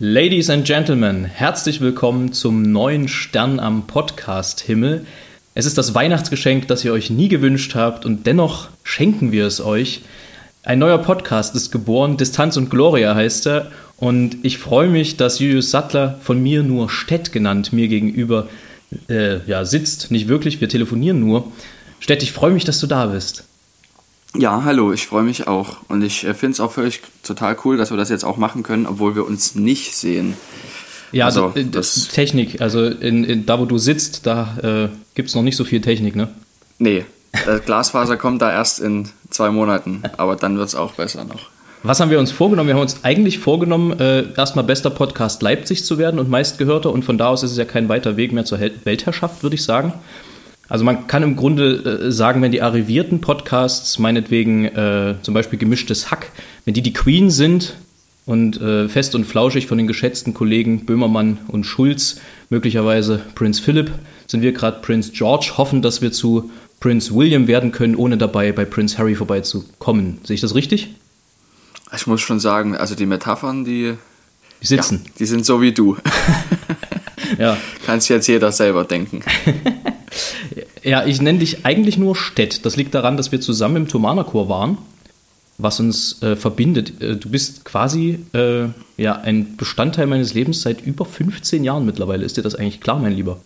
Ladies and Gentlemen, herzlich willkommen zum neuen Stern am Podcast-Himmel. Es ist das Weihnachtsgeschenk, das ihr euch nie gewünscht habt und dennoch schenken wir es euch. Ein neuer Podcast ist geboren, Distanz und Gloria heißt er und ich freue mich, dass Julius Sattler, von mir nur Stett genannt, mir gegenüber äh, ja, sitzt. Nicht wirklich, wir telefonieren nur. Stett, ich freue mich, dass du da bist. Ja, hallo, ich freue mich auch. Und ich äh, finde es auch völlig total cool, dass wir das jetzt auch machen können, obwohl wir uns nicht sehen. Ja, also, also das Technik, also in, in, da wo du sitzt, da äh, gibt es noch nicht so viel Technik, ne? Nee, das Glasfaser kommt da erst in zwei Monaten, aber dann wird es auch besser noch. Was haben wir uns vorgenommen? Wir haben uns eigentlich vorgenommen, äh, erstmal bester Podcast Leipzig zu werden und meistgehörter und von da aus ist es ja kein weiter Weg mehr zur Weltherrschaft, würde ich sagen. Also man kann im Grunde äh, sagen, wenn die arrivierten Podcasts, meinetwegen äh, zum Beispiel gemischtes Hack, wenn die die Queen sind und äh, fest und flauschig von den geschätzten Kollegen Böhmermann und Schulz, möglicherweise Prinz Philipp, sind wir gerade Prinz George, hoffen, dass wir zu Prinz William werden können, ohne dabei bei Prinz Harry vorbeizukommen. Sehe ich das richtig? Ich muss schon sagen, also die Metaphern, die, die sitzen. Ja, die sind so wie du. ja. Kann sich jetzt jeder selber denken. Ja, ich nenne dich eigentlich nur Stett. Das liegt daran, dass wir zusammen im Thomanerchor waren, was uns äh, verbindet. Äh, du bist quasi äh, ja, ein Bestandteil meines Lebens seit über 15 Jahren mittlerweile. Ist dir das eigentlich klar, mein Lieber?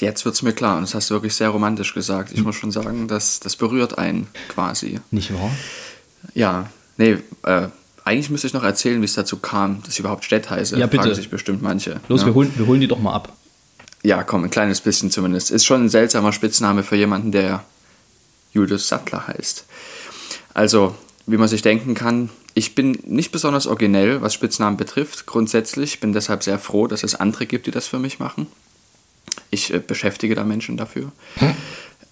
Jetzt wird es mir klar und das hast du wirklich sehr romantisch gesagt. Ich hm. muss schon sagen, das, das berührt einen quasi. Nicht wahr? Ja, nee, äh, eigentlich müsste ich noch erzählen, wie es dazu kam, dass ich überhaupt Stett heiße. Ja, bitte. Fragen sich bestimmt manche. Los, ja. wir, holen, wir holen die doch mal ab. Ja, komm, ein kleines bisschen zumindest. Ist schon ein seltsamer Spitzname für jemanden, der Julius Sattler heißt. Also, wie man sich denken kann, ich bin nicht besonders originell, was Spitznamen betrifft. Grundsätzlich bin deshalb sehr froh, dass es andere gibt, die das für mich machen. Ich äh, beschäftige da Menschen dafür. Hm?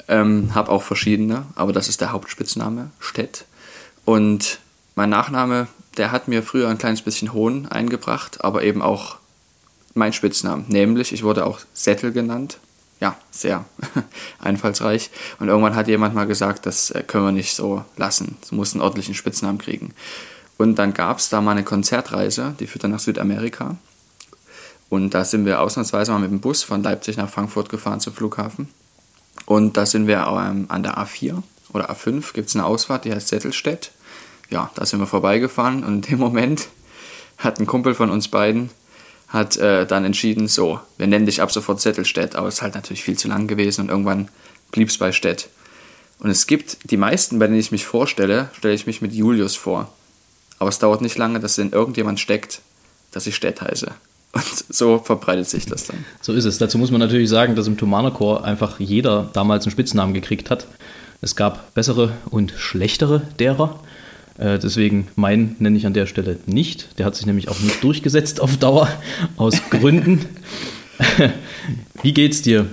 Ähm, habe auch verschiedene, aber das ist der Hauptspitzname, Stett. Und mein Nachname, der hat mir früher ein kleines bisschen Hohn eingebracht, aber eben auch mein Spitznamen. Nämlich, ich wurde auch Sättel genannt. Ja, sehr einfallsreich. Und irgendwann hat jemand mal gesagt, das äh, können wir nicht so lassen. Du musst einen ordentlichen Spitznamen kriegen. Und dann gab es da mal eine Konzertreise, die führte nach Südamerika. Und da sind wir ausnahmsweise mal mit dem Bus von Leipzig nach Frankfurt gefahren zum Flughafen. Und da sind wir ähm, an der A4 oder A5 gibt es eine Ausfahrt, die heißt Sättelstedt. Ja, da sind wir vorbeigefahren und in dem Moment hat ein Kumpel von uns beiden hat äh, dann entschieden, so, wir nennen dich ab sofort Zettelstedt, aber es ist halt natürlich viel zu lang gewesen und irgendwann blieb es bei Stedt. Und es gibt die meisten, bei denen ich mich vorstelle, stelle ich mich mit Julius vor. Aber es dauert nicht lange, dass in irgendjemand steckt, dass ich Stedt heiße. Und so verbreitet sich das dann. So ist es. Dazu muss man natürlich sagen, dass im Thomanerchor einfach jeder damals einen Spitznamen gekriegt hat. Es gab bessere und schlechtere derer. Äh, deswegen mein nenne ich an der Stelle nicht. Der hat sich nämlich auch nicht durchgesetzt auf Dauer aus Gründen. Wie geht's dir?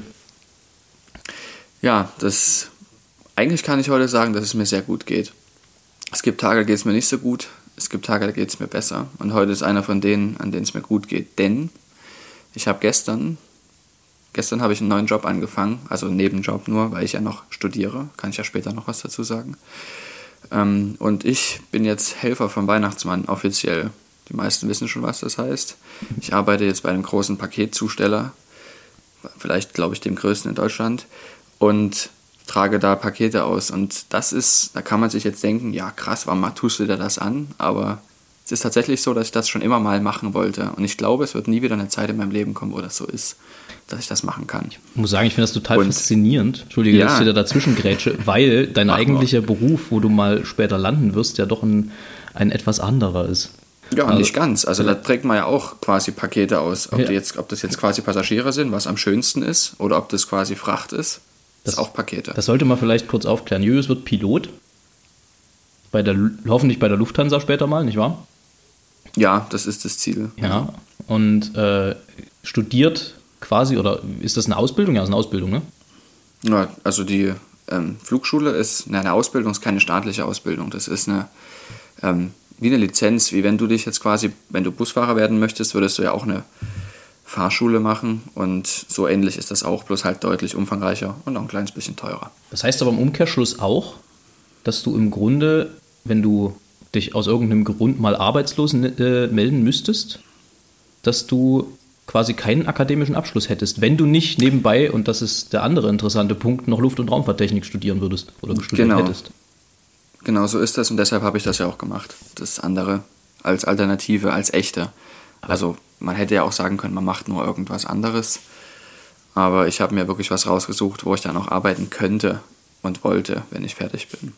Ja, das eigentlich kann ich heute sagen, dass es mir sehr gut geht. Es gibt Tage, da geht es mir nicht so gut. Es gibt Tage, da geht es mir besser. Und heute ist einer von denen, an denen es mir gut geht. Denn ich habe gestern, gestern habe ich einen neuen Job angefangen, also einen Nebenjob nur, weil ich ja noch studiere. Kann ich ja später noch was dazu sagen. Ähm, und ich bin jetzt Helfer vom Weihnachtsmann offiziell. Die meisten wissen schon, was das heißt. Ich arbeite jetzt bei einem großen Paketzusteller, vielleicht glaube ich dem größten in Deutschland, und trage da Pakete aus. Und das ist, da kann man sich jetzt denken, ja krass, warum tust du dir das an? Aber es ist tatsächlich so, dass ich das schon immer mal machen wollte. Und ich glaube, es wird nie wieder eine Zeit in meinem Leben kommen, wo das so ist dass ich das machen kann. Ich muss sagen, ich finde das total und, faszinierend. Entschuldige, ja. dass ich da dazwischen grätsche, weil dein Ach, eigentlicher mal. Beruf, wo du mal später landen wirst, ja doch ein, ein etwas anderer ist. Ja, also, nicht ganz. Also da trägt man ja auch quasi Pakete aus. Ob, ja. jetzt, ob das jetzt quasi Passagiere sind, was am schönsten ist, oder ob das quasi Fracht ist, das ist auch Pakete. Das sollte man vielleicht kurz aufklären. Julius wird Pilot. Bei der, hoffentlich bei der Lufthansa später mal, nicht wahr? Ja, das ist das Ziel. Ja, und äh, studiert quasi, oder ist das eine Ausbildung? Ja, das ist eine Ausbildung, ne? Ja, also die ähm, Flugschule ist, ne, eine Ausbildung ist keine staatliche Ausbildung. Das ist eine, ähm, wie eine Lizenz, wie wenn du dich jetzt quasi, wenn du Busfahrer werden möchtest, würdest du ja auch eine Fahrschule machen und so ähnlich ist das auch, bloß halt deutlich umfangreicher und auch ein kleines bisschen teurer. Das heißt aber im Umkehrschluss auch, dass du im Grunde, wenn du dich aus irgendeinem Grund mal arbeitslos äh, melden müsstest, dass du quasi keinen akademischen Abschluss hättest, wenn du nicht nebenbei, und das ist der andere interessante Punkt, noch Luft- und Raumfahrttechnik studieren würdest oder studiert genau. hättest. Genau, so ist das und deshalb habe ich das ja auch gemacht. Das andere als Alternative, als echte. Also man hätte ja auch sagen können, man macht nur irgendwas anderes. Aber ich habe mir wirklich was rausgesucht, wo ich dann auch arbeiten könnte und wollte, wenn ich fertig bin.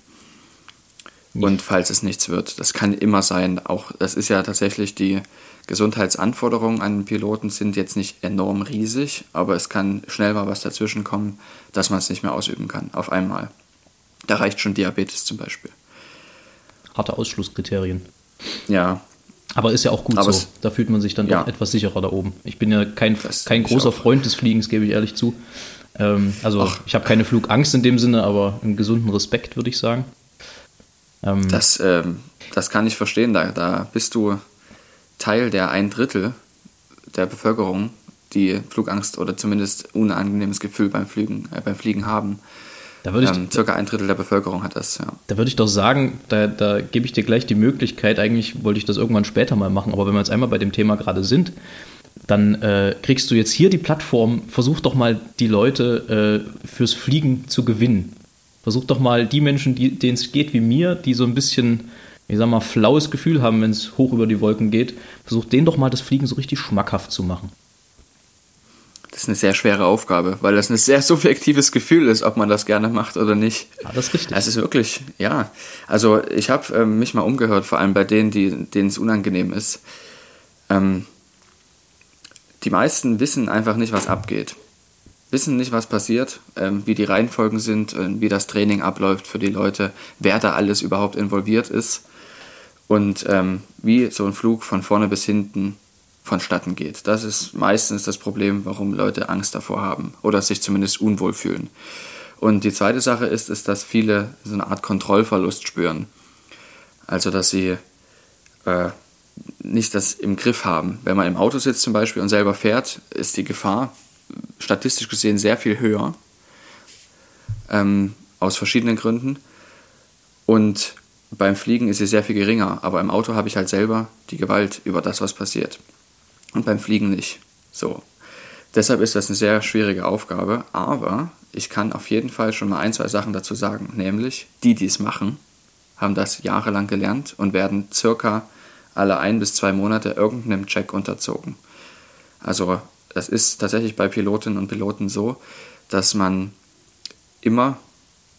Und falls es nichts wird, das kann immer sein. Auch das ist ja tatsächlich die Gesundheitsanforderungen an Piloten sind jetzt nicht enorm riesig, aber es kann schnell mal was dazwischen kommen, dass man es nicht mehr ausüben kann auf einmal. Da reicht schon Diabetes zum Beispiel. Harte Ausschlusskriterien. Ja. Aber ist ja auch gut Aber so. Da fühlt man sich dann Ja. etwas sicherer da oben. Ich bin ja kein, Das kein großer. Freund des Fliegens, gebe ich ehrlich zu. Ähm, also Ach. ich habe keine Flugangst in dem Sinne, aber einen gesunden Respekt, würde ich sagen. Ähm, Das, ähm, das kann ich verstehen. Da, da bist du Teil der ein Drittel der Bevölkerung, die Flugangst oder zumindest unangenehmes Gefühl beim Fliegen, äh, beim Fliegen haben. da würde ich, Ähm, circa ein Drittel der Bevölkerung hat das, ja. Da würde ich doch sagen, da, da gebe ich dir gleich die Möglichkeit, eigentlich wollte ich das irgendwann später mal machen, aber wenn wir jetzt einmal bei dem Thema gerade sind, dann äh, kriegst du jetzt hier die Plattform, versuch doch mal die Leute äh, fürs Fliegen zu gewinnen. Versuch doch mal die Menschen, denen es geht wie mir, die so ein bisschen, ich sag mal, flaues Gefühl haben, wenn es hoch über die Wolken geht, versuch denen doch mal das Fliegen so richtig schmackhaft zu machen. Das ist eine sehr schwere Aufgabe, weil das ein sehr subjektives Gefühl ist, ob man das gerne macht oder nicht. Ja, das ist richtig. Es ist wirklich, ja. Also ich habe ähm, mich mal umgehört, vor allem bei denen, die, denen es unangenehm ist. Ähm, die meisten wissen einfach nicht, was abgeht. Wissen nicht, was passiert, ähm, wie die Reihenfolgen sind, äh, wie das Training abläuft für die Leute, wer da alles überhaupt involviert ist und ähm, wie so ein Flug von vorne bis hinten vonstatten geht. Das ist meistens das Problem, warum Leute Angst davor haben oder sich zumindest unwohl fühlen. Und die zweite Sache ist, ist, dass viele so eine Art Kontrollverlust spüren. Also, dass sie äh, nicht das im Griff haben. Wenn man im Auto sitzt zum Beispiel und selber fährt, ist die Gefahr statistisch gesehen sehr viel höher. Ähm, aus verschiedenen Gründen. Und beim Fliegen ist sie sehr viel geringer. Aber im Auto habe ich halt selber die Gewalt über das, was passiert. Und beim Fliegen nicht. So. Deshalb ist das eine sehr schwierige Aufgabe. Aber ich kann auf jeden Fall schon mal ein, zwei Sachen dazu sagen. Nämlich, die, die es machen, haben das jahrelang gelernt und werden circa alle ein bis zwei Monate irgendeinem Check unterzogen. Also das ist tatsächlich bei Pilotinnen und Piloten so, dass man immer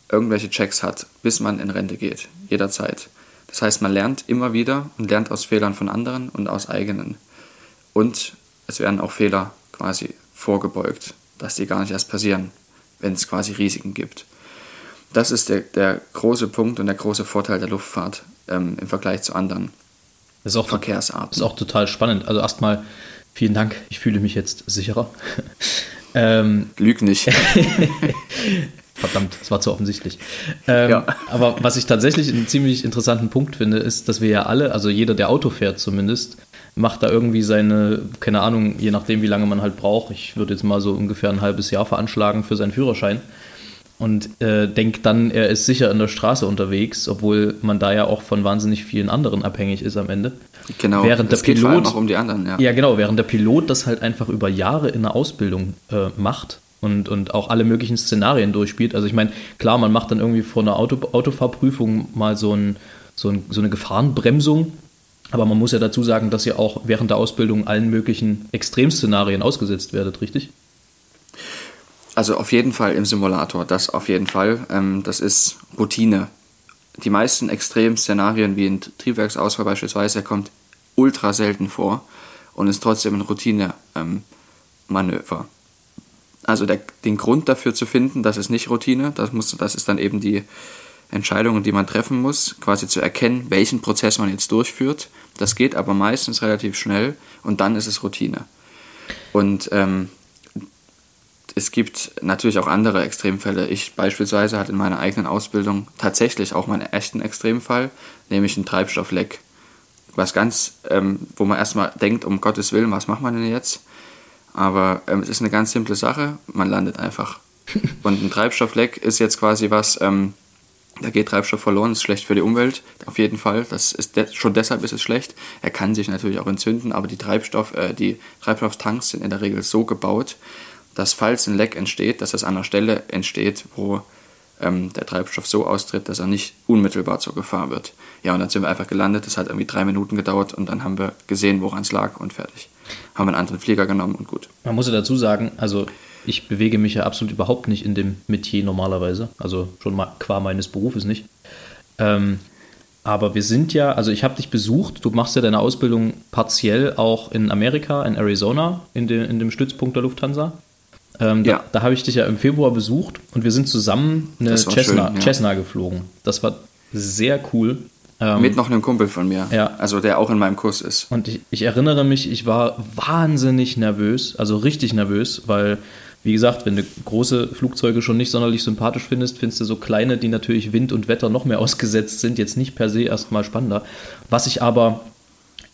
irgendwelche Checks hat, bis man in Rente geht, jederzeit. Das heißt, man lernt immer wieder und lernt aus Fehlern von anderen und aus eigenen. Und es werden auch Fehler quasi vorgebeugt, dass die gar nicht erst passieren, wenn es quasi Risiken gibt. Das ist der, der große Punkt und der große Vorteil der Luftfahrt ähm, im Vergleich zu anderen Das ist auch, Verkehrsarten. ist auch total spannend. Also erstmal vielen Dank, ich fühle mich jetzt sicherer. ähm, Lüg nicht. Verdammt, das war zu offensichtlich. Ähm, Ja. Aber was ich tatsächlich einen ziemlich interessanten Punkt finde, ist, dass wir ja alle, also jeder, der Auto fährt zumindest, macht da irgendwie seine, keine Ahnung, je nachdem, wie lange man halt braucht. Ich würde jetzt mal so ungefähr ein halbes Jahr veranschlagen für seinen Führerschein. Und äh, denkt dann, er ist sicher in der Straße unterwegs, obwohl man da ja auch von wahnsinnig vielen anderen abhängig ist am Ende. Genau. Während es der geht Pilot- auch um die anderen, ja. Ja, genau, während der Pilot das halt einfach über Jahre in der Ausbildung äh, macht und, und auch alle möglichen Szenarien durchspielt. Also ich meine, klar, man macht dann irgendwie vor einer Auto, Autofahrprüfung mal so, ein, so, ein, so eine Gefahrenbremsung, aber man muss ja dazu sagen, dass ihr auch während der Ausbildung allen möglichen Extremszenarien ausgesetzt werdet, richtig? Also auf jeden Fall im Simulator, das auf jeden Fall. Ähm, das ist Routine. Die meisten Extremszenarien, wie ein Triebwerksausfall beispielsweise, kommt ultra selten vor und ist trotzdem ein Routine-Manöver. also der, den Grund dafür zu finden, das ist nicht Routine, das, muss, das ist dann eben die Entscheidungen, die man treffen muss, quasi zu erkennen, welchen Prozess man jetzt durchführt. Das geht aber meistens relativ schnell und dann ist es Routine. Und ähm, es gibt natürlich auch andere Extremfälle. Ich beispielsweise hatte in meiner eigenen Ausbildung tatsächlich auch meinen echten Extremfall, nämlich einen Treibstoffleck. Was ganz, ähm, wo man erstmal denkt, um Gottes Willen, was macht man denn jetzt? Aber ähm, es ist eine ganz simple Sache, man landet einfach. Und ein Treibstoffleck ist jetzt quasi was, ähm, Da geht Treibstoff verloren, ist schlecht für die Umwelt, auf jeden Fall. Das ist de schon deshalb ist es schlecht. Er kann sich natürlich auch entzünden, aber die, Treibstoff, äh, die Treibstofftanks sind in der Regel so gebaut, dass falls ein Leck entsteht, dass es an einer Stelle entsteht, wo ähm, der Treibstoff so austritt, dass er nicht unmittelbar zur Gefahr wird. Ja, und dann sind wir einfach gelandet. Das hat irgendwie drei Minuten gedauert und dann haben wir gesehen, woran es lag und fertig. Haben einen anderen Flieger genommen und gut. Man muss ja dazu sagen, also ich bewege mich ja absolut überhaupt nicht in dem Metier normalerweise. Also schon mal qua meines Berufes nicht. Ähm, aber wir sind ja, also ich habe dich besucht, du machst ja deine Ausbildung partiell auch in Amerika, in Arizona, in, de, in dem Stützpunkt der Lufthansa. Ähm, ja. Da, da habe ich dich ja im Februar besucht und wir sind zusammen eine Cessna, schön, ja. Cessna geflogen. Das war sehr cool. Ähm, Mit noch einem Kumpel von mir, ja. also der auch in meinem Kurs ist. Und ich, ich erinnere mich, ich war wahnsinnig nervös, also richtig nervös, weil wie gesagt, wenn du große Flugzeuge schon nicht sonderlich sympathisch findest, findest du so kleine, die natürlich Wind und Wetter noch mehr ausgesetzt sind, jetzt nicht per se erstmal spannender. Was ich aber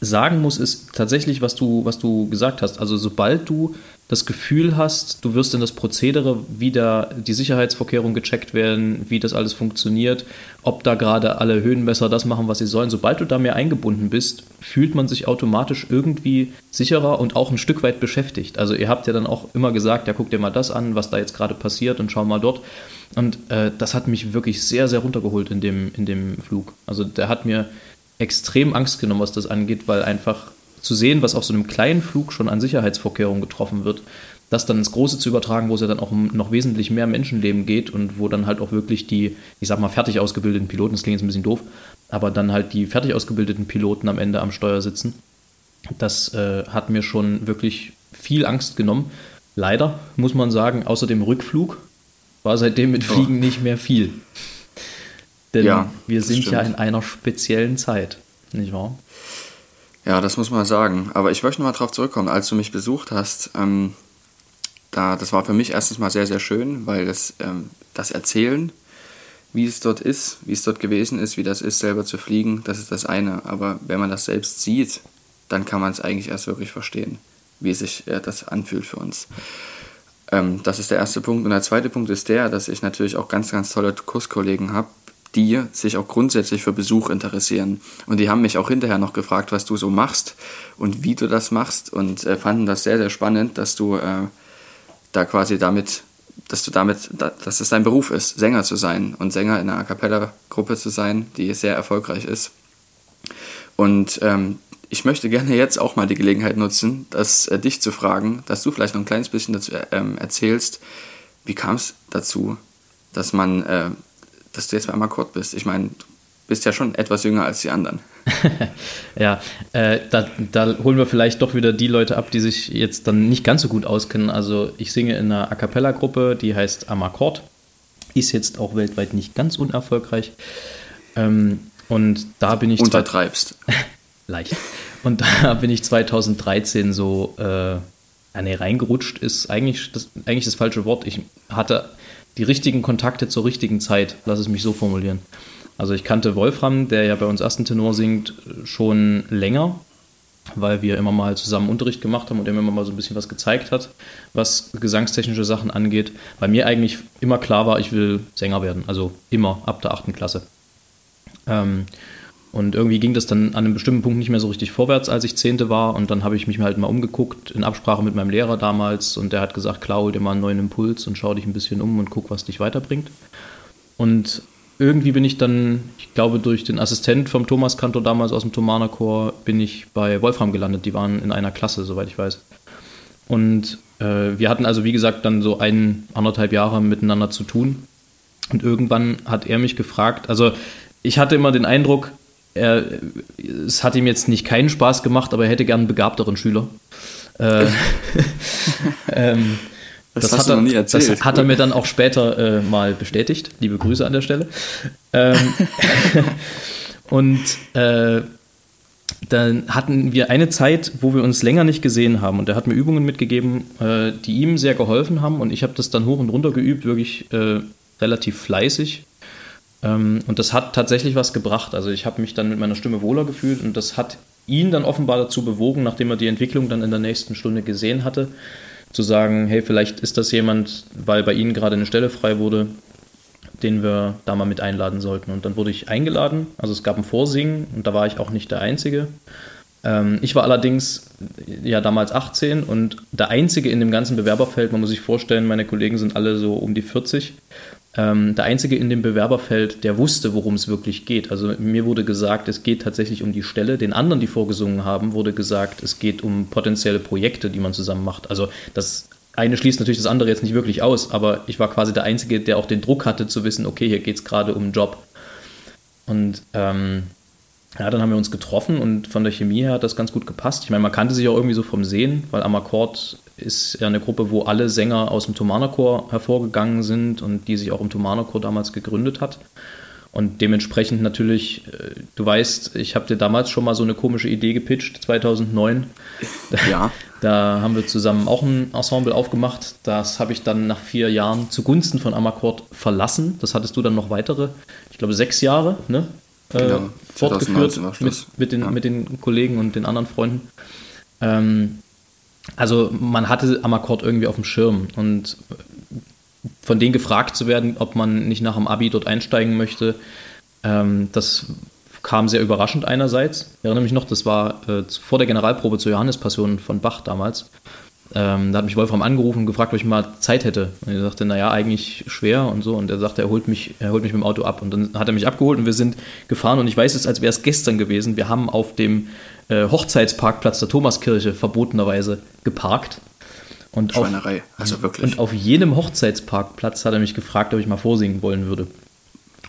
sagen muss, ist tatsächlich, was du, was du gesagt hast. Also sobald du das Gefühl hast, du wirst in das Prozedere, wie da die Sicherheitsvorkehrungen gecheckt werden, wie das alles funktioniert, ob da gerade alle Höhenmesser das machen, was sie sollen, sobald du da mehr eingebunden bist, fühlt man sich automatisch irgendwie sicherer und auch ein Stück weit beschäftigt. Also ihr habt ja dann auch immer gesagt, ja guck dir mal das an, was da jetzt gerade passiert und schau mal dort. Und äh, das hat mich wirklich sehr, sehr runtergeholt in dem, in dem Flug. Also der hat mir extrem Angst genommen, was das angeht, weil einfach zu sehen, was auf so einem kleinen Flug schon an Sicherheitsvorkehrungen getroffen wird, das dann ins Große zu übertragen, wo es ja dann auch um noch wesentlich mehr Menschenleben geht und wo dann halt auch wirklich die, ich sag mal, fertig ausgebildeten Piloten, das klingt jetzt ein bisschen doof, aber dann halt die fertig ausgebildeten Piloten am Ende am Steuer sitzen. Das äh, hat mir schon wirklich viel Angst genommen. Leider muss man sagen, außer dem Rückflug war seitdem mit Fliegen oh. nicht mehr viel. Denn ja, wir sind stimmt. ja in einer speziellen Zeit, nicht wahr? Ja, das muss man sagen. Aber ich möchte nochmal darauf zurückkommen, als du mich besucht hast. Ähm, da, das war für mich erstens mal sehr, sehr schön, weil das, ähm, das Erzählen, wie es dort ist, wie es dort gewesen ist, wie das ist, selber zu fliegen, das ist das eine. Aber wenn man das selbst sieht, dann kann man es eigentlich erst wirklich verstehen, wie sich äh, das anfühlt für uns. Ähm, das ist der erste Punkt. Und der zweite Punkt ist der, dass ich natürlich auch ganz, ganz tolle Kurskollegen habe, die sich auch grundsätzlich für Besuch interessieren. Und die haben mich auch hinterher noch gefragt, was du so machst und wie du das machst und äh, fanden das sehr, sehr spannend, dass du äh, da quasi damit, dass du damit, dass es dein Beruf ist, Sänger zu sein und Sänger in einer A Cappella-Gruppe zu sein, die sehr erfolgreich ist. Und ähm, ich möchte gerne jetzt auch mal die Gelegenheit nutzen, das, äh, dich zu fragen, dass du vielleicht noch ein kleines bisschen dazu ähm, erzählst, wie kam es dazu, dass man äh, dass du jetzt mal Akkord bist. Ich meine, du bist ja schon etwas jünger als die anderen. ja, äh, da, da, holen wir vielleicht doch wieder die Leute ab, die sich jetzt dann nicht ganz so gut auskennen. Also ich singe in einer A Cappella-Gruppe, die heißt Amakord. Ist jetzt auch weltweit nicht ganz unerfolgreich. Ähm, und da bin ich... Untertreibst. leicht. Und da bin ich 2013 so... Äh, nee, reingerutscht ist eigentlich das, eigentlich das falsche Wort. Ich hatte die richtigen Kontakte zur richtigen Zeit, lass es mich so formulieren. Also ich kannte Wolfram, der ja bei uns ersten Tenor singt, schon länger, weil wir immer mal zusammen Unterricht gemacht haben und er mir immer mal so ein bisschen was gezeigt hat, was gesangstechnische Sachen angeht. Bei mir eigentlich immer klar war, ich will Sänger werden, also immer ab der achten Klasse. Ähm, und irgendwie ging das dann an einem bestimmten Punkt nicht mehr so richtig vorwärts, als ich Zehnte war. Und dann habe ich mich halt mal umgeguckt, in Absprache mit meinem Lehrer damals. Und der hat gesagt, hol dir mal einen neuen Impuls und schau dich ein bisschen um und guck, was dich weiterbringt. Und irgendwie bin ich dann, ich glaube, durch den Assistent vom Thomas Kantor damals aus dem Thomaner Chor, bin ich bei Wolfram gelandet. Die waren in einer Klasse, soweit ich weiß. Und äh, wir hatten also, wie gesagt, dann so ein, anderthalb Jahre miteinander zu tun. Und irgendwann hat er mich gefragt, also ich hatte immer den Eindruck, er, es hat ihm jetzt nicht keinen Spaß gemacht, aber er hätte gern einen begabteren Schüler. Äh, ähm, das, das, hat er, erzählt, das hat er, mir dann auch später äh, mal bestätigt. Liebe Grüße an der Stelle. Ähm, und äh, dann hatten wir eine Zeit, wo wir uns länger nicht gesehen haben. Und er hat mir Übungen mitgegeben, äh, die ihm sehr geholfen haben. Und ich habe das dann hoch und runter geübt, wirklich äh, relativ fleißig. Ähm, und das hat tatsächlich was gebracht. Also ich habe mich dann mit meiner Stimme wohler gefühlt und das hat ihn dann offenbar dazu bewogen, nachdem er die Entwicklung dann in der nächsten Stunde gesehen hatte, zu sagen, hey, vielleicht ist das jemand, weil bei Ihnen gerade eine Stelle frei wurde, den wir da mal mit einladen sollten. Und dann wurde ich eingeladen. Also es gab ein Vorsingen und da war ich auch nicht der Einzige. Ähm, ich war allerdings ja damals 18 und der Einzige in dem ganzen Bewerberfeld. Man muss sich vorstellen, meine Kollegen sind alle so um die 40. Ähm, der Einzige in dem Bewerberfeld, der wusste, worum es wirklich geht. Also mir wurde gesagt, es geht tatsächlich um die Stelle. Den anderen, die vorgesungen haben, wurde gesagt, es geht um potenzielle Projekte, die man zusammen macht. Also das eine schließt natürlich das andere jetzt nicht wirklich aus, aber ich war quasi der Einzige, der auch den Druck hatte zu wissen, okay, hier geht es gerade um einen Job. Und ähm, ja, dann haben wir uns getroffen und von der Chemie her hat das ganz gut gepasst. Ich meine, man kannte sich auch irgendwie so vom Sehen, weil Amakord ist ja eine Gruppe, wo alle Sänger aus dem Thomanerchor hervorgegangen sind und die sich auch im Thomanerchor damals gegründet hat. Und dementsprechend natürlich, äh, du weißt, ich habe dir damals schon mal so eine komische Idee gepitcht, 2009. Ja. Da haben wir zusammen auch ein Ensemble aufgemacht. Das habe ich dann nach vier Jahren zugunsten von Amakord verlassen. Das hattest du dann noch weitere, ich glaube sechs Jahre, ne? Äh, genau, fortgeführt mit, mit, den, ja. mit den Kollegen und den anderen Freunden. Ähm, also man hatte Amakord irgendwie auf dem Schirm und von denen gefragt zu werden, ob man nicht nach dem Abi dort einsteigen möchte, ähm, das kam sehr überraschend einerseits. Ich erinnere mich noch, das war äh, vor der Generalprobe zur Johannespassion von Bach damals. Ähm, da hat mich Wolfram angerufen und gefragt, ob ich mal Zeit hätte. Und er sagte, naja, eigentlich schwer und so. Und er sagte, er holt, mich, er holt mich mit dem Auto ab. Und dann hat er mich abgeholt und wir sind gefahren. Und ich weiß es, als wäre es gestern gewesen. Wir haben auf dem äh, Hochzeitsparkplatz der Thomaskirche verbotenerweise geparkt. Und Schweinerei, auf, also wirklich. Und auf jedem Hochzeitsparkplatz hat er mich gefragt, ob ich mal vorsingen wollen würde.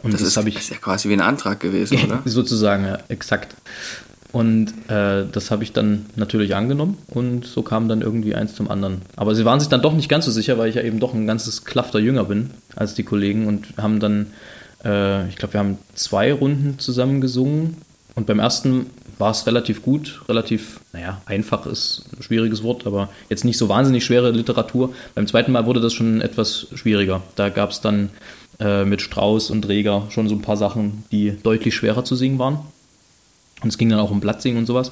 Und das, das ist, ich, ist ja quasi wie ein Antrag gewesen, oder? Sozusagen, ja, exakt. Und äh, das habe ich dann natürlich angenommen und so kam dann irgendwie eins zum anderen. Aber sie waren sich dann doch nicht ganz so sicher, weil ich ja eben doch ein ganzes Klafter jünger bin als die Kollegen und haben dann, äh, ich glaube, wir haben zwei Runden zusammen gesungen und beim ersten war es relativ gut, relativ, naja, einfach ist ein schwieriges Wort, aber jetzt nicht so wahnsinnig schwere Literatur. Beim zweiten Mal wurde das schon etwas schwieriger. Da gab es dann äh, mit Strauß und Reger schon so ein paar Sachen, die deutlich schwerer zu singen waren. Und es ging dann auch um Blattsingen und sowas.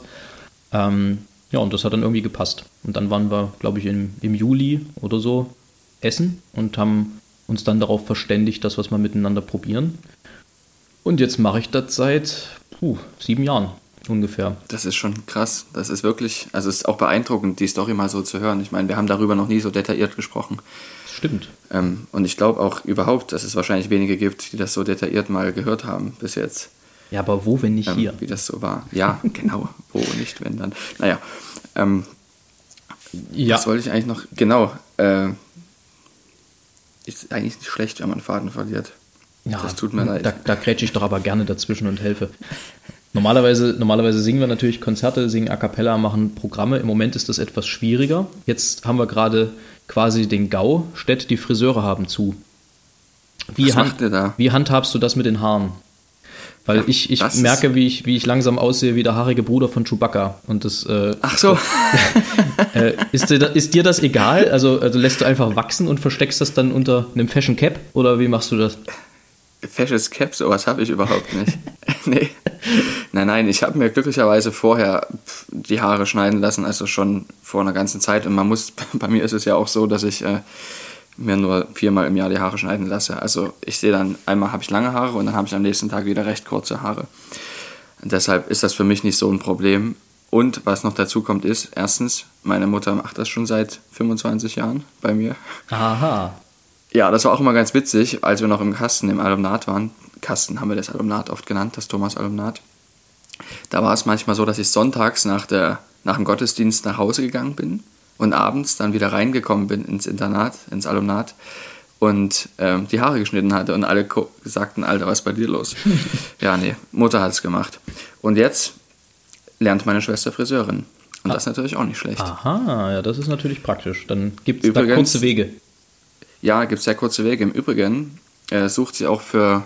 Ähm, ja, und das hat dann irgendwie gepasst. Und dann waren wir, glaube ich, im, im Juli oder so essen und haben uns dann darauf verständigt, dass wir es mal miteinander probieren. Und jetzt mache ich das seit puh, sieben Jahren ungefähr. Das ist schon krass. Das ist wirklich, also es ist auch beeindruckend, die Story mal so zu hören. Ich meine, wir haben darüber noch nie so detailliert gesprochen. Stimmt. Ähm, und ich glaube auch überhaupt, dass es wahrscheinlich wenige gibt, die das so detailliert mal gehört haben bis jetzt. Ja, aber wo, wenn nicht ähm, hier? Wie das so war. Ja, genau. wo nicht, wenn dann. Naja. Ähm, ja. Was wollte ich eigentlich noch? Genau. Äh, ist eigentlich nicht schlecht, wenn man Faden verliert. Ja, das tut mir leid. Da, da grätsche ich doch aber gerne dazwischen und helfe. Normalerweise, normalerweise singen wir natürlich Konzerte, singen A Cappella, machen Programme. Im Moment ist das etwas schwieriger. Jetzt haben wir gerade quasi den GAU, Städt, die Friseure haben zu. Wie, Was hand, da? wie handhabst du das mit den Haaren? Weil ja, ich, ich merke, wie ich, wie ich langsam aussehe wie der haarige Bruder von Chewbacca. Und das, äh, Ach so. äh, ist, dir, ist dir das egal? Also, also lässt du einfach wachsen und versteckst das dann unter einem Fashion Cap? Oder wie machst du das? Fashion Cap, sowas habe ich überhaupt nicht. nee. Nein, nein, ich habe mir glücklicherweise vorher die Haare schneiden lassen, also schon vor einer ganzen Zeit. Und man muss, bei mir ist es ja auch so, dass ich äh, mir nur viermal im Jahr die Haare schneiden lasse. Also ich sehe dann, einmal habe ich lange Haare und dann habe ich am nächsten Tag wieder recht kurze Haare. Und deshalb ist das für mich nicht so ein Problem. Und was noch dazu kommt ist, erstens, meine Mutter macht das schon seit 25 Jahren bei mir. Aha. Ja, das war auch immer ganz witzig, als wir noch im Kasten im Alumnat waren. Kasten haben wir das Alumnat oft genannt, das Thomas Alumnat. Da war es manchmal so, dass ich sonntags nach, der, nach dem Gottesdienst nach Hause gegangen bin und abends dann wieder reingekommen bin ins Internat, ins Alumnat und ähm, die Haare geschnitten hatte und alle sagten, Alter, was ist bei dir los? ja, nee, Mutter hat es gemacht. Und jetzt lernt meine Schwester Friseurin. Und ah. das ist natürlich auch nicht schlecht. Aha, ja, das ist natürlich praktisch. Dann gibt es da kurze Wege. Ja, gibt es sehr kurze Wege. Im Übrigen äh, sucht sie auch für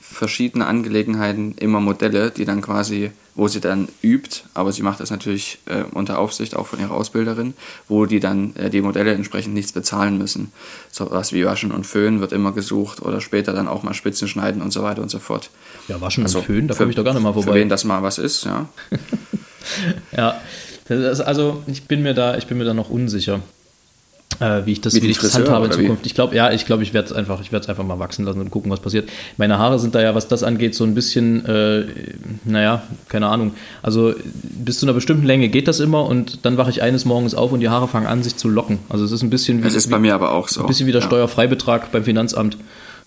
verschiedene Angelegenheiten immer Modelle, die dann quasi, wo sie dann übt, aber sie macht das natürlich äh, unter Aufsicht auch von ihrer Ausbilderin, wo die dann äh, die Modelle entsprechend nichts bezahlen müssen. So was wie Waschen und Föhn wird immer gesucht oder später dann auch mal Spitzen schneiden und so weiter und so fort. Ja, Waschen also und Föhn, da komme ich doch gar nicht mal vorbei. Für wen das mal was ist, ja. ja, also ich bin mir da, ich bin mir da noch unsicher. Äh, wie ich das, Wie ich das handhabe in oder wie? Zukunft. Ich glaube, ja, ich glaube, ich werde es einfach, ich werde es einfach mal wachsen lassen und gucken, was passiert. Meine Haare sind da ja, was das angeht, so ein bisschen, äh, naja, keine Ahnung. Also bis zu einer bestimmten Länge geht das immer und dann wache ich eines Morgens auf und die Haare fangen an, sich zu locken. Also es ist ein bisschen wie, Das ist bei mir aber auch so. ein bisschen wie der ja. Steuerfreibetrag beim Finanzamt.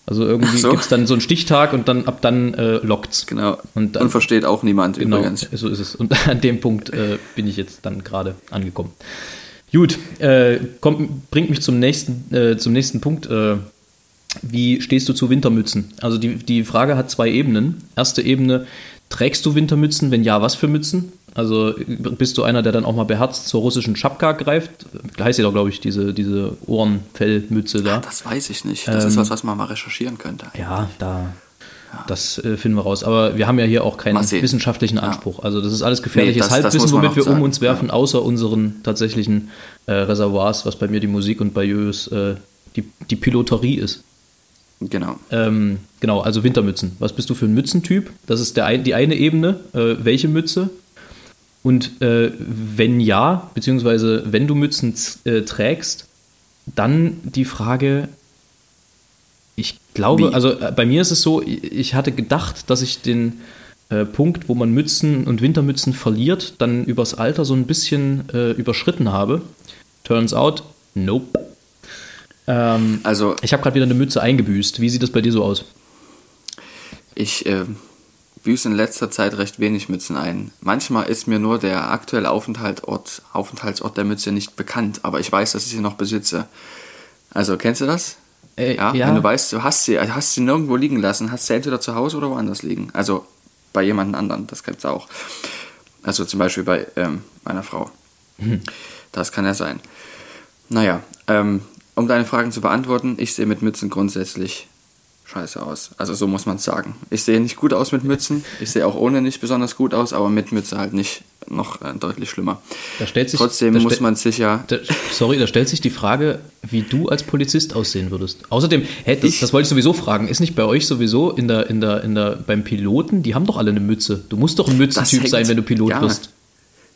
Also irgendwie so. gibt es dann so einen Stichtag und dann ab dann äh, lockt's. Genau. Und Und, dann- versteht auch niemand Genau, übrigens. so ist es. Und an dem Punkt äh, bin ich jetzt dann gerade angekommen. Gut, äh, kommt, bringt mich zum nächsten, äh, zum nächsten Punkt. Äh, wie stehst du zu Wintermützen? Also die, die Frage hat zwei Ebenen. Erste Ebene, trägst du Wintermützen? Wenn ja, was für Mützen? Also bist du einer, der dann auch mal beherzt zur russischen Schapka greift? Heißt ja doch, glaube ich, diese, diese Ohrenfellmütze da. Das weiß ich nicht. Das ist was, was man mal recherchieren könnte. Ähm, Ja, da. Das äh, finden wir raus. Aber wir haben ja hier auch keinen wissenschaftlichen Anspruch. Also das ist alles gefährliches Nee, das- das Halbwissen, man womit wir um sagen. uns werfen, außer unseren tatsächlichen äh, Reservoirs, was bei mir die Musik und bei Jös äh, die, die Piloterie ist. Genau. Ähm, genau, also Wintermützen. Was bist du für ein Mützentyp? Das ist der ein, die eine Ebene. Äh, welche Mütze? Und äh, wenn ja, beziehungsweise wenn du Mützen äh, trägst, dann die Frage, ich glaube, Wie? also äh, bei mir ist es so, ich ich hatte gedacht, dass ich den äh, Punkt, wo man Mützen und Wintermützen verliert, dann übers Alter so ein bisschen äh, überschritten habe. Turns out, nope. Ähm, Also ich habe gerade wieder eine Mütze eingebüßt. Wie sieht das bei dir so aus? ich äh, büße in letzter Zeit recht wenig Mützen ein. Manchmal ist mir nur der aktuelle Aufenthaltsort, Aufenthaltsort der Mütze nicht bekannt, aber ich weiß, dass ich sie noch besitze. Also kennst du das? Äh, Ja, ja. wenn du weißt, du hast sie, hast sie nirgendwo liegen lassen, hast sie entweder zu Hause oder woanders liegen. Also bei jemand anderen, das gibt's auch. Also zum Beispiel bei ähm, meiner Frau. Das kann ja sein. Naja, ähm, um deine Fragen zu beantworten, ich sehe mit Mützen grundsätzlich scheiße aus. Also so muss man es sagen. Ich sehe nicht gut aus mit Mützen. Ich sehe auch ohne nicht besonders gut aus, aber mit Mütze halt nicht noch äh, deutlich schlimmer. Sich, Trotzdem muss man sich ja Da, sorry, da stellt sich die Frage, wie du als Polizist aussehen würdest. Außerdem, hä, das, Ich- das wollte ich sowieso fragen, ist nicht bei euch sowieso in der, in der, in der, beim Piloten, die haben doch alle eine Mütze. Du musst doch ein Mützentyp hängt- sein, wenn du Pilot ja. wirst.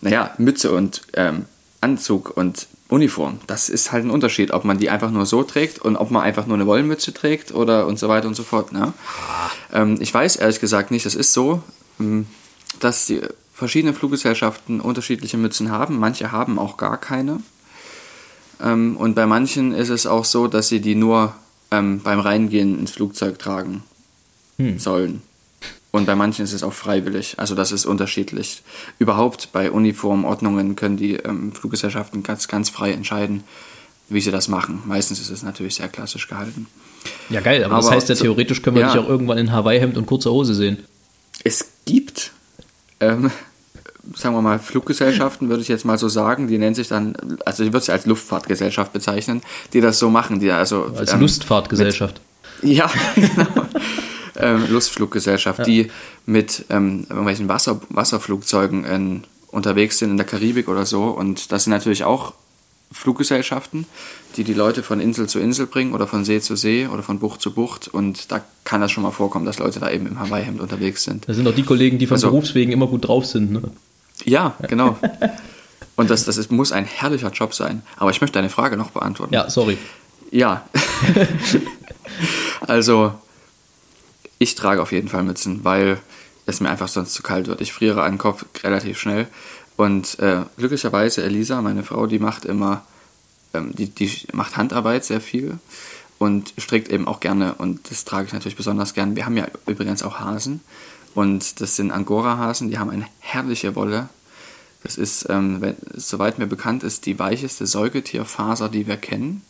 Naja, Mütze und ähm, Anzug und Uniform, das ist halt ein Unterschied, ob man die einfach nur so trägt und ob man einfach nur eine Wollmütze trägt oder und so weiter und so fort. Ne? Ähm, ich weiß ehrlich gesagt nicht, es ist so, ähm, dass die verschiedene Fluggesellschaften unterschiedliche Mützen haben. Manche haben auch gar keine. Ähm, und bei manchen ist es auch so, dass sie die nur ähm, beim Reingehen ins Flugzeug tragen sollen. Und bei manchen ist es auch freiwillig. Also das ist unterschiedlich. Überhaupt bei Uniformordnungen können die ähm, Fluggesellschaften ganz, ganz frei entscheiden, wie sie das machen. Meistens ist es natürlich sehr klassisch gehalten. Ja, geil, aber, das Aber heißt ja theoretisch können wir ja. dich auch irgendwann in Hawaii-Hemd und kurzer Hose sehen. Es gibt, ähm, sagen wir mal, Fluggesellschaften, würde ich jetzt mal so sagen, die nennen sich dann, also die wird sich als Luftfahrtgesellschaft bezeichnen, die das so machen. Die also, Als ähm, Lustfahrtgesellschaft. Ja, genau. ähm, Lustfluggesellschaft, die mit ähm, irgendwelchen Wasser, Wasserflugzeugen ähm, unterwegs sind in der Karibik oder so. Und das sind natürlich auch Fluggesellschaften, die die Leute von Insel zu Insel bringen oder von See zu See oder von Bucht zu Bucht. Und da kann das schon mal vorkommen, dass Leute da eben im Hawaii-Hemd unterwegs sind. Das sind doch die Kollegen, die von Also- Berufswegen immer gut drauf sind. Ne? Ja, genau. Und das, das ist, muss ein herrlicher Job sein. Aber ich möchte deine Frage noch beantworten. Ja, sorry. Ja. also, ich trage auf jeden Fall Mützen, weil es mir einfach sonst zu kalt wird. Ich friere an den Kopf relativ schnell. Und äh, glücklicherweise, Elisa, meine Frau, die macht immer, ähm, die, die macht Handarbeit sehr viel und strickt eben auch gerne. Und das trage ich natürlich besonders gern. Wir haben ja übrigens auch Hasen. Und das sind Angora-Hasen, die haben eine herrliche Wolle. Das ist, ähm, wenn, soweit mir bekannt ist, die weicheste Säugetierfaser, die wir kennen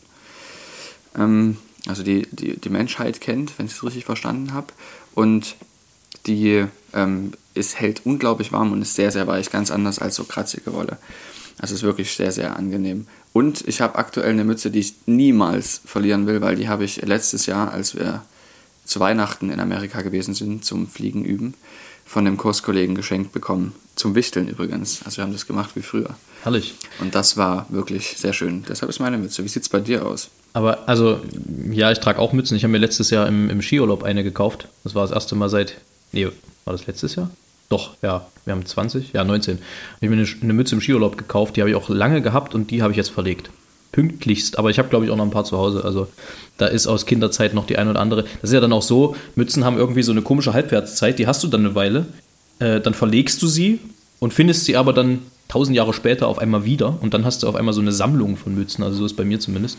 ähm, also die, die die Menschheit kennt, wenn ich es richtig verstanden habe. Und die ähm, ist, hält unglaublich warm und ist sehr, sehr weich, ganz anders als so kratzige Wolle. Also ist wirklich sehr, sehr angenehm. Und ich habe aktuell eine Mütze, die ich niemals verlieren will, weil die habe ich letztes Jahr, als wir zu Weihnachten in Amerika gewesen sind, zum Fliegen üben, von dem Kurskollegen geschenkt bekommen. Zum Wichteln übrigens. Also wir haben das gemacht wie früher. Herrlich. Und das war wirklich sehr schön. Deshalb ist meine Mütze. Wie sieht es bei dir aus? Aber also, ja, ich trage auch Mützen. Ich habe mir letztes Jahr im, im Skiurlaub eine gekauft. Das war das erste Mal seit. Nee, war das letztes Jahr? Doch, ja. Wir haben 20, ja, 19. Ich habe mir eine, eine Mütze im Skiurlaub gekauft. Die habe ich auch lange gehabt und die habe ich jetzt verlegt. Pünktlichst, aber ich habe, glaube ich, auch noch ein paar zu Hause. Also da ist aus Kinderzeit noch die eine oder andere. Das ist ja dann auch so, Mützen haben irgendwie so eine komische Halbwertszeit, die hast du dann eine Weile. Äh, dann verlegst du sie und findest sie aber dann tausend Jahre später auf einmal wieder und dann hast du auf einmal so eine Sammlung von Mützen, also so ist bei mir zumindest.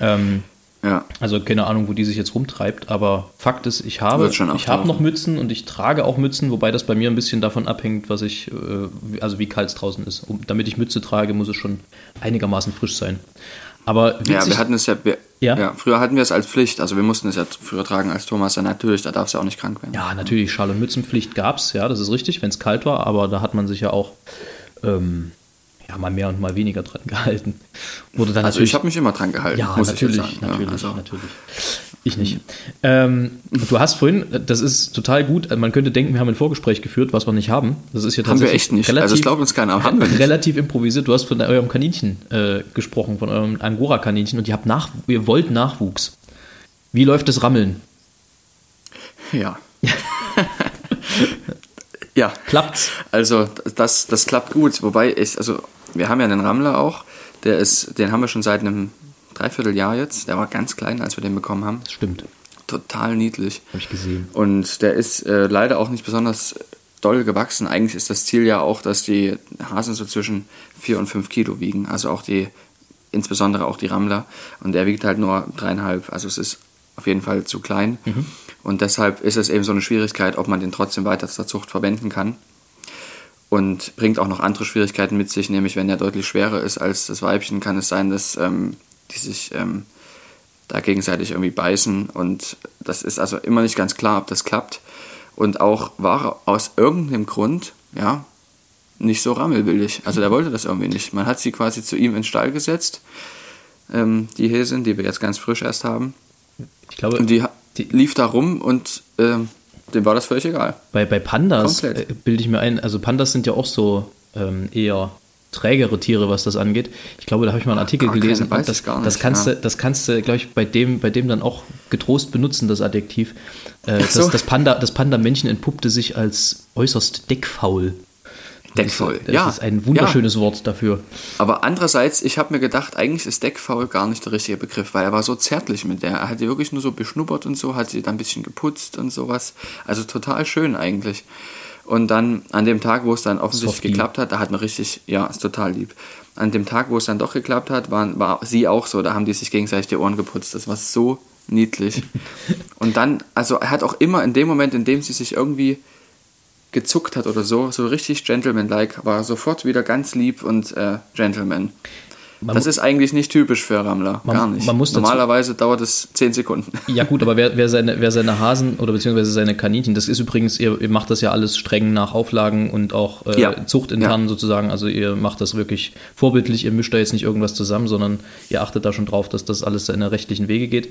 Ähm, ja. Also keine Ahnung, wo die sich jetzt rumtreibt, aber Fakt ist, ich habe, ich habe noch Mützen und ich trage auch Mützen, wobei das bei mir ein bisschen davon abhängt, was ich, äh, also wie kalt es draußen ist. Um, damit ich Mütze trage, muss es schon einigermaßen frisch sein. Aber witzig, ja, wir hatten es ja, wir, ja? ja? früher hatten wir es als Pflicht, also wir mussten es ja früher tragen als Thomas, ja natürlich, da darf es ja auch nicht krank werden. Ja, natürlich, Schal- und Mützenpflicht gab es, ja, das ist richtig, wenn es kalt war, aber da hat man sich ja auch ähm, ja, mal mehr und mal weniger dran gehalten. Wurde dann also ich habe mich immer dran gehalten. Ja, muss natürlich, ich natürlich, ja, also. natürlich. Ich nicht. Ähm, du hast vorhin, das ist total gut, man könnte denken, wir haben ein Vorgespräch geführt, was wir nicht haben. Das ist ja haben wir echt nicht. Relativ, also es glaubt uns keiner, haben wir nicht. Relativ improvisiert. Du hast von eurem Kaninchen äh, gesprochen, von eurem Angora-Kaninchen und ihr, habt nach, ihr wollt Nachwuchs. Wie läuft das Rammeln? Ja. ja. Klappt's? Also das, das klappt gut, wobei ich, also wir haben ja einen Rammler auch, der ist, den haben wir schon seit einem Dreivierteljahr jetzt. Der war ganz klein, als wir den bekommen haben. Das stimmt. Total niedlich. Habe ich gesehen. Und der ist äh, leider auch nicht besonders doll gewachsen. Eigentlich ist das Ziel ja auch, dass die Hasen so zwischen 4 und 5 Kilo wiegen. Also auch die, insbesondere auch die Rammler. Und der wiegt halt nur dreieinhalb. Also es ist auf jeden Fall zu klein. Mhm. Und deshalb ist es eben so eine Schwierigkeit, ob man den trotzdem weiter zur Zucht verwenden kann und bringt auch noch andere Schwierigkeiten mit sich, nämlich wenn er deutlich schwerer ist als das Weibchen, kann es sein, dass ähm, die sich ähm, da gegenseitig irgendwie beißen und das ist also immer nicht ganz klar, ob das klappt. Und auch war er aus irgendeinem Grund, ja, nicht so rammelwillig. Also der wollte das irgendwie nicht. Man hat sie quasi zu ihm in den Stall gesetzt, ähm, die Häsin, die wir jetzt ganz frisch erst haben. Ich glaube, und die, die lief da rum und ähm, dem war das völlig egal. Bei, bei Pandas äh, bilde ich mir ein, also Pandas sind ja auch so ähm, eher trägere Tiere, was das angeht. Ich glaube, da habe ich mal einen Artikel gar gelesen. Keine, das, nicht, das, kannst ja. du, das kannst du, glaube ich, bei dem, bei dem dann auch getrost benutzen, das Adjektiv. Äh, so. das, das, Panda, das Panda-Männchen entpuppte sich als äußerst deckfaul. Deckfaul, das ja. Ist ein wunderschönes ja. Wort dafür. Aber andererseits, ich habe mir gedacht, eigentlich ist deckfaul gar nicht der richtige Begriff, weil er war so zärtlich mit der. Er hat die wirklich nur so beschnuppert und so, hat sie dann ein bisschen geputzt und sowas. Also total schön eigentlich. Und dann an dem Tag, wo es dann offensichtlich Softie. geklappt hat, da hat man richtig, ja, ist total lieb. An dem Tag, wo es dann doch geklappt hat, war, war sie auch so, da haben die sich gegenseitig die Ohren geputzt. Das war so niedlich. und dann, also er hat auch immer in dem Moment, in dem sie sich irgendwie gezuckt hat oder so, so richtig gentleman-like, war sofort wieder ganz lieb und äh, Gentleman. Man das ist eigentlich nicht typisch für Rammler, man, gar nicht. Normalerweise dauert es 10 Sekunden. Ja gut, aber wer, wer, seine, wer seine Hasen oder beziehungsweise seine Kaninchen, das ist übrigens, ihr, ihr macht das ja alles streng nach Auflagen und auch äh, ja. zuchtintern ja. sozusagen, also ihr macht das wirklich vorbildlich, ihr mischt da jetzt nicht irgendwas zusammen, sondern ihr achtet da schon drauf, dass das alles seine rechtlichen Wege geht.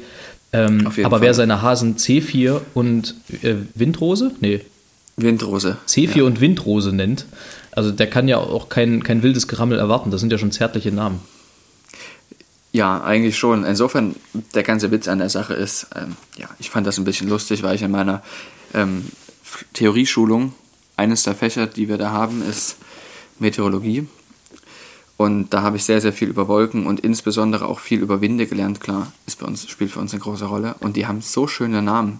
Ähm, aber Fall. wer seine Hasen C4 und äh, Windrose, nee, Windrose. C4 ja. und Windrose nennt. Also der kann ja auch kein, kein wildes Gerammel erwarten. Das sind ja schon zärtliche Namen. Ja, eigentlich schon. Insofern, der ganze Witz an der Sache ist, ähm, ja, ich fand das ein bisschen lustig, weil ich in meiner ähm, Theorieschulung, eines der Fächer, die wir da haben, ist Meteorologie. Und da habe ich sehr, sehr viel über Wolken und insbesondere auch viel über Winde gelernt. Klar, ist bei uns, spielt für uns eine große Rolle. Und die haben so schöne Namen.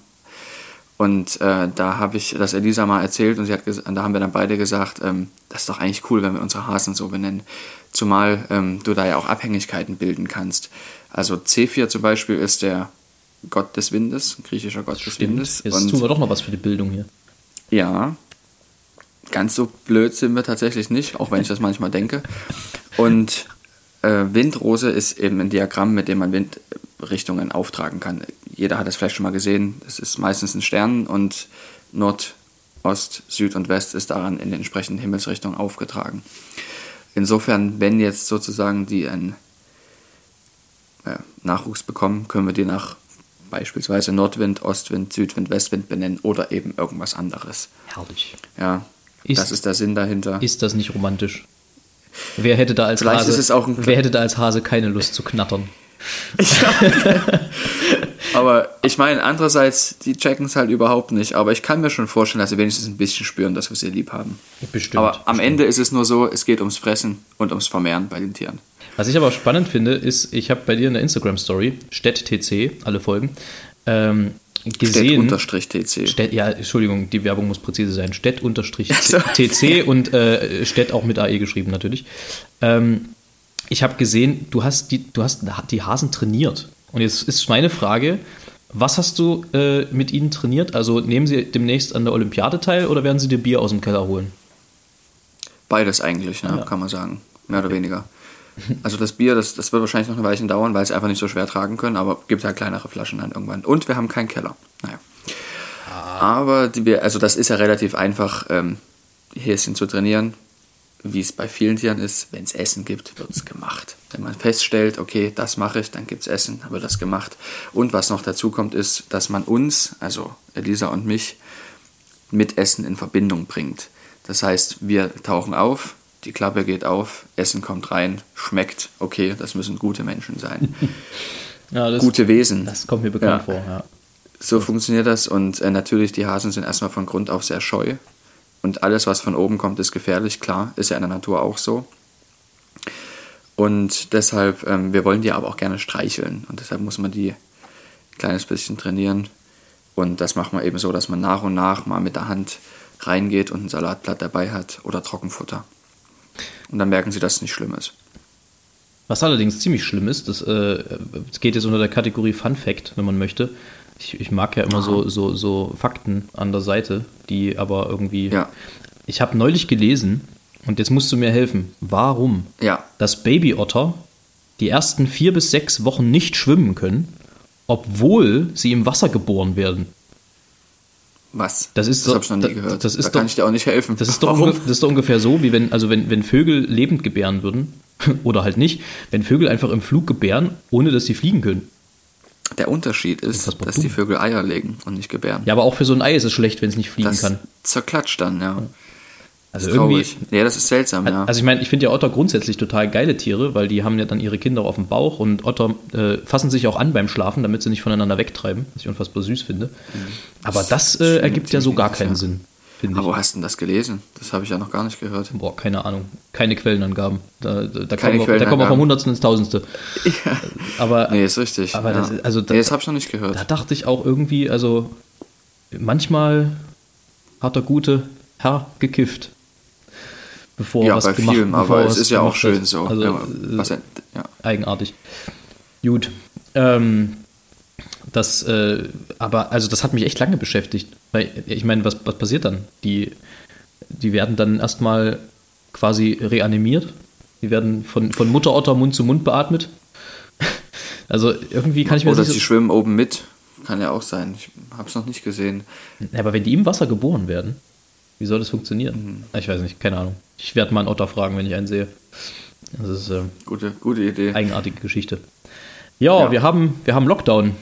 Und äh, da habe ich das Elisa mal erzählt und sie hat da haben wir dann beide gesagt, ähm, das ist doch eigentlich cool, wenn wir unsere Hasen so benennen. Zumal ähm, du da ja auch Abhängigkeiten bilden kannst. Also C4 zum Beispiel ist der Gott des Windes, griechischer Gott des Windes. Jetzt und, tun wir doch noch was für die Bildung hier. Ja, ganz so blöd sind wir tatsächlich nicht, auch wenn ich das manchmal denke. Und äh, Windrose ist eben ein Diagramm, mit dem man Windrichtungen auftragen kann jeder hat das vielleicht schon mal gesehen, es ist meistens ein Stern und Nord, Ost, Süd und West ist daran in den entsprechenden Himmelsrichtungen aufgetragen. Insofern, wenn jetzt sozusagen die einen äh, Nachwuchs bekommen, können wir die nach beispielsweise Nordwind, Ostwind, Südwind, Westwind benennen oder eben irgendwas anderes. Herrlich. Ja, ist, das ist der Sinn dahinter. Ist das nicht romantisch? Wer hätte da als Hase, wer hätte da als Hase keine Lust zu knattern? Ja. Aber ich meine, andererseits, die checken es halt überhaupt nicht. Aber ich kann mir schon vorstellen, dass sie wenigstens ein bisschen spüren, dass wir sie lieb haben. Bestimmt. Aber am bestimmt. Ende ist es nur so, es geht ums Fressen und ums Vermehren bei den Tieren. Was ich aber spannend finde, ist, ich habe bei dir in der Instagram-Story, StettTC, alle Folgen, ähm, gesehen. Unterstrich TC. Stett, ja, Entschuldigung, die Werbung muss präzise sein. Stett unterstrich TC und äh, Stett auch mit AE geschrieben natürlich. Ähm, ich habe gesehen, du hast, die, du hast die Hasen trainiert. Und jetzt ist meine Frage, was hast du äh, mit ihnen trainiert? Also nehmen sie demnächst an der Olympiade teil oder werden sie dir Bier aus dem Keller holen? Beides eigentlich, ne, Ja. kann man sagen. Mehr oder weniger. Also das Bier, das, das wird wahrscheinlich noch eine Weile dauern, weil sie einfach nicht so schwer tragen können, aber gibt halt kleinere Flaschen dann irgendwann. Und wir haben keinen Keller. Naja. Aber die, also das ist ja relativ einfach, ähm, Häschen zu trainieren. Wie es bei vielen Tieren ist, wenn es Essen gibt, wird es gemacht. Wenn man feststellt, okay, das mache ich, dann gibt es Essen, dann wird das gemacht. Und was noch dazu kommt, ist, dass man uns, also Elisa und mich, mit Essen in Verbindung bringt. Das heißt, wir tauchen auf, die Klappe geht auf, Essen kommt rein, schmeckt, okay, das müssen gute Menschen sein. Ja, das, gute Wesen. das kommt mir bekannt Ja. vor. Ja. So funktioniert das und äh, natürlich, die Hasen sind erstmal von Grund auf sehr scheu. Und alles, was von oben kommt, ist gefährlich, klar, ist ja in der Natur auch so. Und deshalb, ähm, wir wollen die aber auch gerne streicheln. Und deshalb muss man die ein kleines bisschen trainieren. Und das macht man eben so, dass man nach und nach mal mit der Hand reingeht und ein Salatblatt dabei hat oder Trockenfutter. Und dann merken sie, dass es nicht schlimm ist. Was allerdings ziemlich schlimm ist, das, äh, das geht jetzt unter der Kategorie Fun Fact, wenn man möchte. Ich, ich mag ja immer so, so, so Fakten an der Seite, die aber irgendwie. Ja. Ich habe neulich gelesen, und jetzt musst du mir helfen, warum Ja, dass Babyotter die ersten vier bis sechs Wochen nicht schwimmen können, obwohl sie im Wasser geboren werden. was? Das ist das habe ich noch nie gehört. das ist da kann doch- ich dir auch nicht helfen. Das ist, doch das ist doch ungefähr so, wie wenn, also wenn, wenn Vögel lebend gebären würden, oder halt nicht, wenn Vögel einfach im Flug gebären, ohne dass sie fliegen können. Der Unterschied ist, Unfassbar dass dumm. die Vögel Eier legen und nicht gebären. Ja, aber auch für so ein Ei ist es schlecht, wenn es nicht fliegen das kann. zerklatscht dann, ja. Also irgendwie. Ja, das ist seltsam, ja. Also ich meine, ich finde ja Otter grundsätzlich total geile Tiere, weil die haben ja dann ihre Kinder auf dem Bauch und Otter äh, fassen sich auch an beim Schlafen, damit sie nicht voneinander wegtreiben, was ich unfassbar süß finde. Aber das äh, stimmt, ergibt ja so gar keinen ja. Sinn, finde Aber ich. wo hast du denn das gelesen? Das habe ich ja noch gar nicht gehört. Boah, keine Ahnung. Keine Quellenangaben. Da, da, da, Keine kommen wir, da kommen wir vom. Hundertsten ins Tausendste. Aber Nee, ist richtig. Aber ja. das ist- also da- nee, das habe ich noch nicht gehört. da dachte ich auch irgendwie, also manchmal hat der gute Herr gekifft. Bevor er ja, was bei gemacht, vielen, aber er es ist ja auch schön hat. so. Also, ja, äh, was, ja. eigenartig. Gut. Ähm, das, äh, aber also das hat mich echt lange beschäftigt. Weil ich meine, was, was passiert dann? Die, die werden dann erstmal quasi reanimiert. Die werden von, von Mutterotter Mund zu Mund beatmet. Also irgendwie kann ich mir Oder sie so, schwimmen oben mit. Kann ja auch sein. Ich habe es noch nicht gesehen. Aber wenn die im Wasser geboren werden, wie soll das funktionieren? Ich weiß nicht, keine Ahnung. Ich werde mal einen Otter fragen, wenn ich einen sehe. Das ist äh, Gute, gute Idee. eigenartige Geschichte. Ja, Ja. Wir, haben, wir haben Lockdown.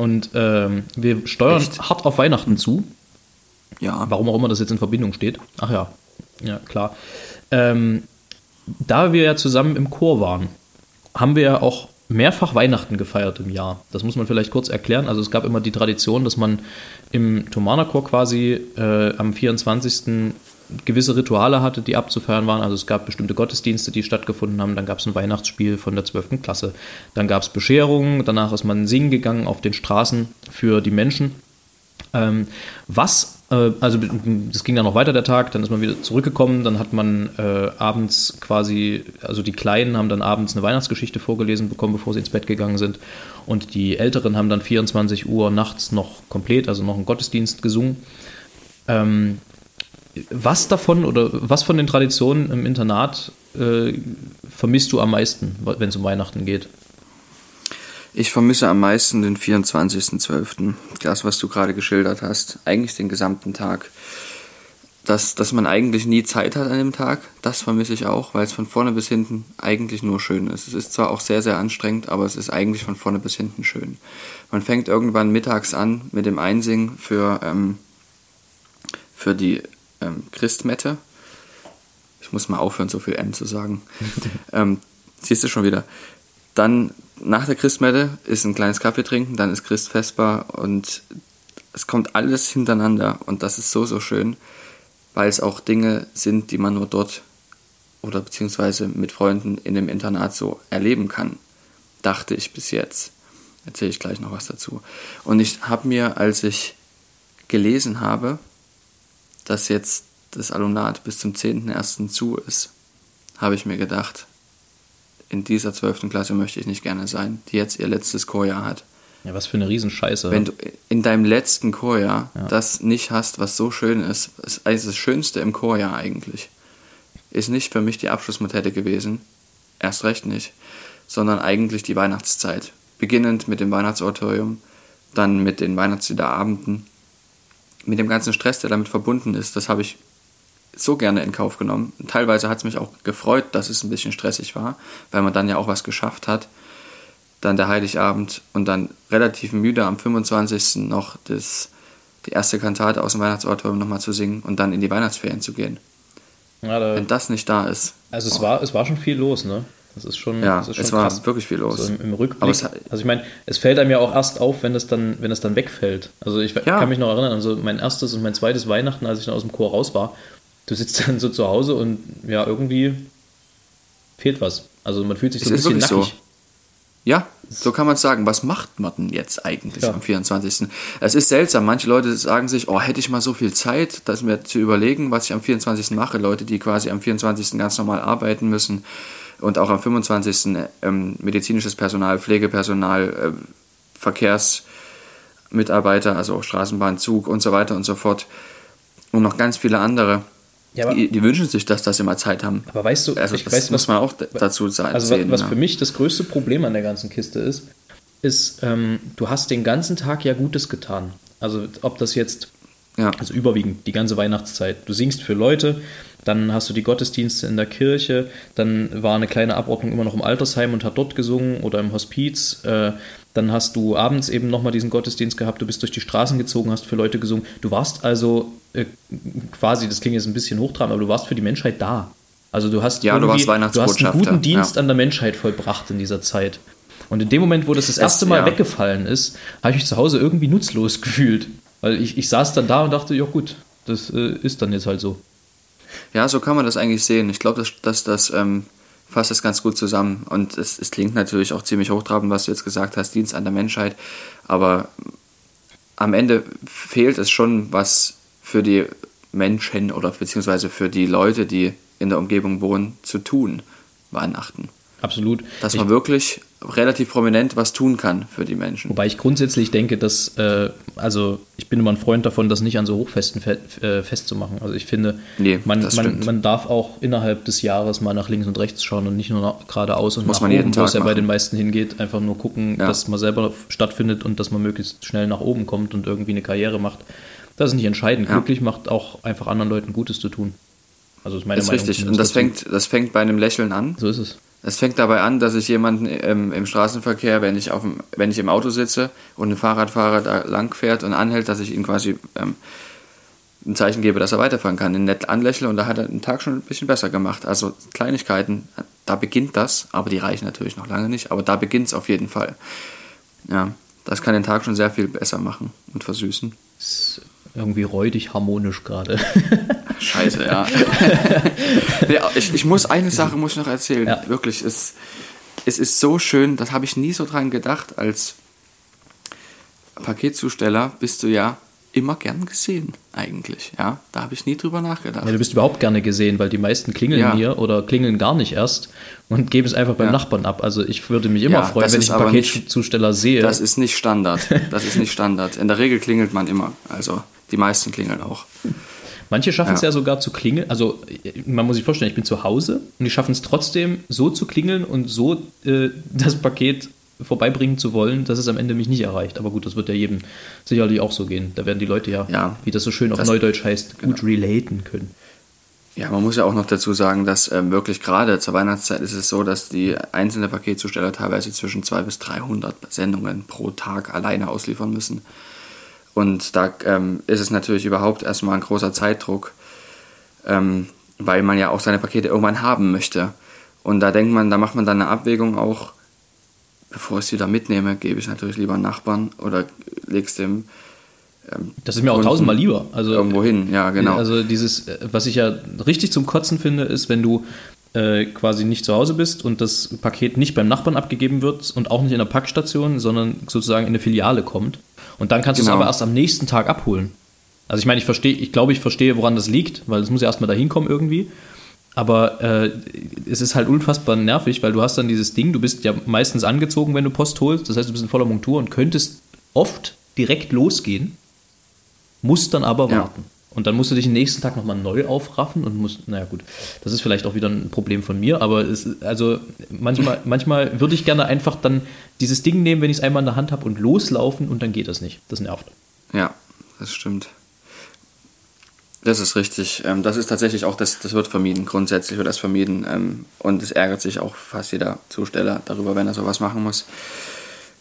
Und ähm, wir steuern Echt? hart auf Weihnachten zu. Ja, Warum auch immer das jetzt in Verbindung steht. Ach ja, ja klar. Ähm, da wir ja zusammen im Chor waren, haben wir ja auch mehrfach Weihnachten gefeiert im Jahr. Das muss man vielleicht kurz erklären. Also es gab immer die Tradition, dass man im Thomanerchor quasi äh, am 24. gewisse Rituale hatte, die abzufeiern waren. Also es gab bestimmte Gottesdienste, die stattgefunden haben. Dann gab es ein Weihnachtsspiel von der 12. Klasse. Dann gab es Bescherungen. Danach ist man singen gegangen auf den Straßen für die Menschen. Ähm, was, äh, also das ging dann noch weiter der Tag, dann ist man wieder zurückgekommen, dann hat man äh, abends quasi, also die Kleinen haben dann abends eine Weihnachtsgeschichte vorgelesen bekommen, bevor sie ins Bett gegangen sind. Und die Älteren haben dann 24 Uhr nachts noch komplett, also noch einen Gottesdienst gesungen. Ähm, was davon oder was von den Traditionen im Internat äh, vermisst du am meisten, wenn es um Weihnachten geht? ich vermisse am meisten den 24.12. Das, was du gerade geschildert hast. Eigentlich den gesamten Tag. Dass, dass man eigentlich nie Zeit hat an dem Tag, das vermisse ich auch, weil es von vorne bis hinten eigentlich nur schön ist. Es ist zwar auch sehr, sehr anstrengend, aber es ist eigentlich von vorne bis hinten schön. Man fängt irgendwann mittags an mit dem Einsingen für, ähm, für die ähm, Christmette. Ich muss mal aufhören, so viel M zu sagen. ähm, siehst du schon wieder. Dann nach der Christmette ist ein kleines Kaffee trinken, dann ist Christfestbar und es kommt alles hintereinander und das ist so, so schön, weil es auch Dinge sind, die man nur dort oder beziehungsweise mit Freunden in dem Internat so erleben kann. Dachte ich bis jetzt. Erzähle ich gleich noch was dazu. Und ich habe mir, als ich gelesen habe, dass jetzt das Alumnat bis zum 10.01. zu ist, habe ich mir gedacht, in dieser 12. Klasse möchte ich nicht gerne sein, die jetzt ihr letztes Chorjahr hat. Ja, was für eine Riesenscheiße. Wenn du in deinem letzten Chorjahr ja. das nicht hast, was so schön ist, ist also das Schönste im Chorjahr eigentlich, ist nicht für mich die Abschlussmotette gewesen, erst recht nicht, sondern eigentlich die Weihnachtszeit. Beginnend mit dem Weihnachtsoratorium, dann mit den Weihnachtsliederabenden, mit dem ganzen Stress, der damit verbunden ist, das habe ich so gerne in Kauf genommen. Teilweise hat es mich auch gefreut, dass es ein bisschen stressig war, weil man dann ja auch was geschafft hat. Dann der Heiligabend und dann relativ müde am 25. noch das, die erste Kantate aus dem Weihnachtsoratorium nochmal zu singen und dann in die Weihnachtsferien zu gehen. Ja, da, Wenn das nicht da ist. Also es, oh. war, es war schon viel los, ne? Das ist schon, ja, das ist schon es krass. war wirklich viel los. Also im, im Rückblick. Es, also ich meine, es fällt einem ja auch erst auf, wenn es dann, wenn es dann wegfällt. Also ich ja. kann mich noch erinnern, also mein erstes und mein zweites Weihnachten, als ich dann aus dem Chor raus war, du sitzt dann so zu Hause und ja, irgendwie fehlt was. Also man fühlt sich so es ein bisschen nackig. So. Ja, so kann man es sagen. Was macht man denn jetzt eigentlich ja. am 24.? Es ist seltsam. Manche Leute sagen sich, oh, hätte ich mal so viel Zeit, das mir zu überlegen, was ich am 24. mache. Leute, die quasi am 24. ganz normal arbeiten müssen und auch am 25. Ähm, medizinisches Personal, Pflegepersonal, äh, Verkehrsmitarbeiter, also auch Straßenbahn, Zug und so weiter und so fort. Und noch ganz viele andere. Ja, die, die, wünschen sich, dass das immer Zeit haben. Aber weißt du, also, das weiß, muss man auch dazu sagen. Also was, was ja. für mich das größte Problem an der ganzen Kiste ist, ist, ähm, du hast den ganzen Tag ja Gutes getan. Also ob das jetzt, ja. also überwiegend die ganze Weihnachtszeit. Du singst für Leute, dann hast du die Gottesdienste in der Kirche, dann war eine kleine Abordnung immer noch im Altersheim und hat dort gesungen oder im Hospiz. Äh, dann hast du abends eben nochmal diesen Gottesdienst gehabt, du bist durch die Straßen gezogen, hast für Leute gesungen. Du warst also äh, quasi, das klingt jetzt ein bisschen hochtrabend, aber du warst für die Menschheit da. Also du hast, ja, du, warst du hast einen guten Dienst ja. an der Menschheit vollbracht in dieser Zeit. Und in dem Moment, wo das das erste Mal ja. weggefallen ist, habe ich mich zu Hause irgendwie nutzlos gefühlt. Weil ich, ich saß dann da und dachte, ja gut, das äh, ist dann jetzt halt so. Ja, so kann man das eigentlich sehen. Ich glaube, dass, dass das ähm, fasst das ganz gut zusammen. Und es, es klingt natürlich auch ziemlich hochtrabend, was du jetzt gesagt hast, Dienst an der Menschheit. Aber am Ende fehlt es schon was für die Menschen oder beziehungsweise für die Leute, die in der Umgebung wohnen, zu tun, Weihnachten. Absolut. Dass man ich, wirklich relativ prominent was tun kann für die Menschen. Wobei ich grundsätzlich denke, dass, äh, also ich bin immer ein Freund davon, das nicht an so Hochfesten fe äh, festzumachen. Also ich finde, nee, man, man, man, darf auch innerhalb des Jahres mal nach links und rechts schauen und nicht nur geradeaus und Muss nach man oben, wo es ja bei den meisten hingeht. Einfach nur gucken, ja. dass man selber stattfindet und dass man möglichst schnell nach oben kommt und irgendwie eine Karriere macht. Das ist nicht entscheidend. Ja. Glücklich macht auch einfach anderen Leuten Gutes zu tun. Also ist meine ist Meinung. Richtig. Und das fängt, das fängt bei einem Lächeln an. So ist es. Es fängt dabei an, dass ich jemanden ähm, im Straßenverkehr, wenn ich, auf dem, wenn ich im Auto sitze und ein Fahrradfahrer da lang fährt und anhält, dass ich ihm quasi ähm, ein Zeichen gebe, dass er weiterfahren kann, ihn nett anlächle und da hat er den Tag schon ein bisschen besser gemacht. Also Kleinigkeiten, da beginnt das, aber die reichen natürlich noch lange nicht, aber da beginnt es auf jeden Fall. Ja, das kann den Tag schon sehr viel besser machen und versüßen. Irgendwie räudig harmonisch gerade. Scheiße, ja. nee, ich, ich, muss eine Sache muss ich noch erzählen. Ja. Wirklich, es, es ist so schön, das habe ich nie so dran gedacht. Als Paketzusteller bist du ja immer gern gesehen, eigentlich. Ja, da habe ich nie drüber nachgedacht. Ja, du bist überhaupt gerne gesehen, weil die meisten klingeln ja. mir oder klingeln gar nicht erst und geben es einfach beim ja. Nachbarn ab. Also ich würde mich immer ja, freuen, wenn ich einen Paketzusteller nicht, sehe. Das ist nicht Standard. Das ist nicht Standard. In der Regel klingelt man immer. Also die meisten klingeln auch. Manche schaffen es ja. ja sogar zu klingeln. Also man muss sich vorstellen, ich bin zu Hause und die schaffen es trotzdem so zu klingeln und so äh, das Paket vorbeibringen zu wollen, dass es am Ende mich nicht erreicht. Aber gut, das wird ja jedem sicherlich auch so gehen. Da werden die Leute ja, ja wie das so schön auf das, Neudeutsch heißt, genau. gut relaten können. Ja, man muss ja auch noch dazu sagen, dass ähm, wirklich gerade zur Weihnachtszeit ist es so, dass die einzelnen Paketzusteller teilweise zwischen 200 bis 300 Sendungen pro Tag alleine ausliefern müssen. Und da ähm, ist es natürlich überhaupt erstmal ein großer Zeitdruck, ähm, weil man ja auch seine Pakete irgendwann haben möchte. Und da denkt man, da macht man dann eine Abwägung auch, bevor ich es wieder mitnehme, gebe ich natürlich lieber einen Nachbarn oder leg's dem. Ähm, das ist mir auch tausendmal lieber. Also, irgendwo hin, ja, genau. Also dieses, äh, was ich ja richtig zum Kotzen finde, ist, wenn du äh, quasi nicht zu Hause bist und das Paket nicht beim Nachbarn abgegeben wird und auch nicht in der Packstation, sondern sozusagen in eine Filiale kommt. Und dann kannst genau. du es aber erst am nächsten Tag abholen. Also ich meine, ich verstehe, ich glaube, ich verstehe, woran das liegt, weil es muss ja erstmal dahin kommen irgendwie. Aber äh, es ist halt unfassbar nervig, weil du hast dann dieses Ding, du bist ja meistens angezogen, wenn du Post holst. Das heißt, du bist in voller Montur und könntest oft direkt losgehen, musst dann aber ja. warten. Und dann musst du dich den nächsten Tag nochmal neu aufraffen und musst, naja gut, das ist vielleicht auch wieder ein Problem von mir, aber es, also manchmal, manchmal würde ich gerne einfach dann dieses Ding nehmen, wenn ich es einmal in der Hand habe und loslaufen und dann geht das nicht. Das nervt. Ja, das stimmt. Das ist richtig. Ähm, das ist tatsächlich auch, das, das wird vermieden. Grundsätzlich wird das vermieden. Ähm, und es ärgert sich auch fast jeder Zusteller darüber, wenn er sowas machen muss.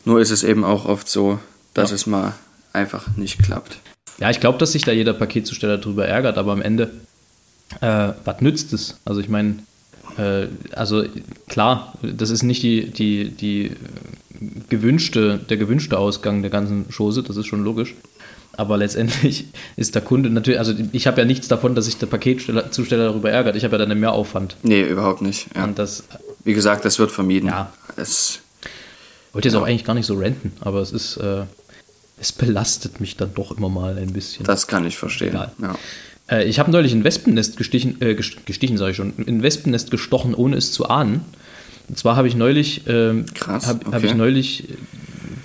Nur ist es eben auch oft so, dass ja. es mal einfach nicht klappt. Ja, ich glaube, dass sich da jeder Paketzusteller darüber ärgert, aber am Ende, äh, was nützt es? Also ich meine, äh, also klar, das ist nicht die, die, die gewünschte, der gewünschte Ausgang der ganzen Chose, das ist schon logisch. Aber letztendlich ist der Kunde natürlich, also ich habe ja nichts davon, dass sich der Paketzusteller darüber ärgert. Ich habe ja dann einen Mehraufwand. Nee, überhaupt nicht. Ja. Und das, Wie gesagt, das wird vermieden. Ja. Es, ich wollte jetzt ja. auch eigentlich gar nicht so renten, aber es ist, äh, es belastet mich dann doch immer mal ein bisschen. Das kann ich verstehen. Ja. Äh, ich habe neulich ein Wespennest gestichen, äh, gestichen sage ich schon, ein Wespennest gestochen, ohne es zu ahnen. Und zwar habe ich neulich, äh, Krass, hab, okay. hab ich neulich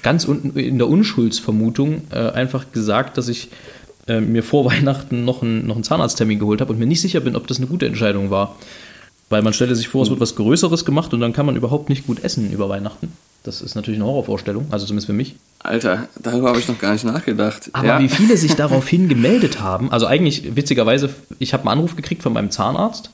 ganz unten in der Unschuldsvermutung äh, einfach gesagt, dass ich äh, mir vor Weihnachten noch, ein, noch einen Zahnarzttermin geholt habe und mir nicht sicher bin, ob das eine gute Entscheidung war. Weil man stelle sich vor, es wird was Größeres gemacht und dann kann man überhaupt nicht gut essen über Weihnachten. Das ist natürlich eine Horrorvorstellung, also zumindest für mich. Alter, darüber habe ich noch gar nicht nachgedacht. Aber ja. wie viele sich daraufhin gemeldet haben, also eigentlich witzigerweise, ich habe einen Anruf gekriegt von meinem Zahnarzt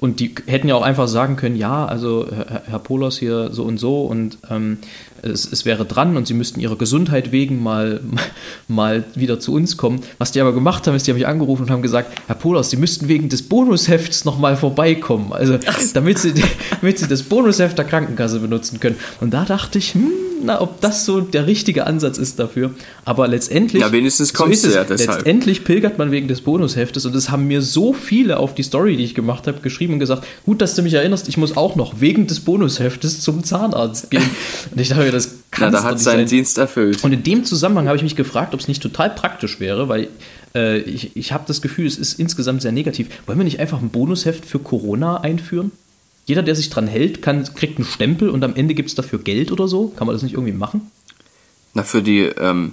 und die hätten ja auch einfach sagen können, ja, also Herr, Herr Polos hier so und so und ähm, es, es, wäre dran und sie müssten ihrer Gesundheit wegen mal, mal wieder zu uns kommen. Was die aber gemacht haben, ist, die haben mich angerufen und haben gesagt, Herr Polos, Sie müssten wegen des Bonushefts nochmal vorbeikommen. Also damit sie, damit sie das Bonusheft der Krankenkasse benutzen können. Und da dachte ich, hm, na, ob das so der richtige Ansatz ist dafür. Aber letztendlich. Ja, wenigstens kommt so es ja deshalb. Letztendlich pilgert man wegen des Bonusheftes und es haben mir so viele auf die Story, die ich gemacht habe, geschrieben und gesagt: Gut, dass du mich erinnerst, ich muss auch noch wegen des Bonusheftes zum Zahnarzt gehen. und ich dachte, das kann Na, da hat seinen sein. Dienst erfüllt. Und in dem Zusammenhang habe ich mich gefragt, ob es nicht total praktisch wäre, weil äh, ich, ich habe das Gefühl, es ist insgesamt sehr negativ. Wollen wir nicht einfach ein Bonusheft für Corona einführen? Jeder, der sich dran hält, kann, kriegt einen Stempel und am Ende gibt es dafür Geld oder so. Kann man das nicht irgendwie machen? Na, für die, ähm,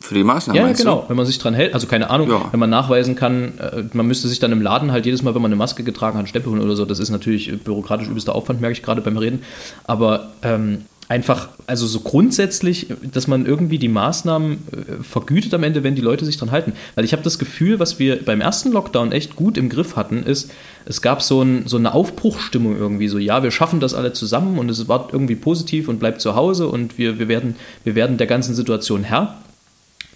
für die Maßnahmen. Ja, genau. Du? Wenn man sich dran hält, also keine Ahnung, ja. wenn man nachweisen kann, äh, man müsste sich dann im Laden halt jedes Mal, wenn man eine Maske getragen hat, einen Stempel holen oder so. Das ist natürlich bürokratisch übelster Aufwand, merke ich gerade beim Reden. Aber ähm, einfach, also so grundsätzlich, dass man irgendwie die Maßnahmen äh, vergütet am Ende, wenn die Leute sich dran halten. Weil ich habe das Gefühl, was wir beim ersten Lockdown echt gut im Griff hatten, ist, es gab so, ein, so eine Aufbruchstimmung irgendwie, so ja, wir schaffen das alle zusammen und es war irgendwie positiv und bleibt zu Hause und wir, wir, werden, wir werden der ganzen Situation Herr.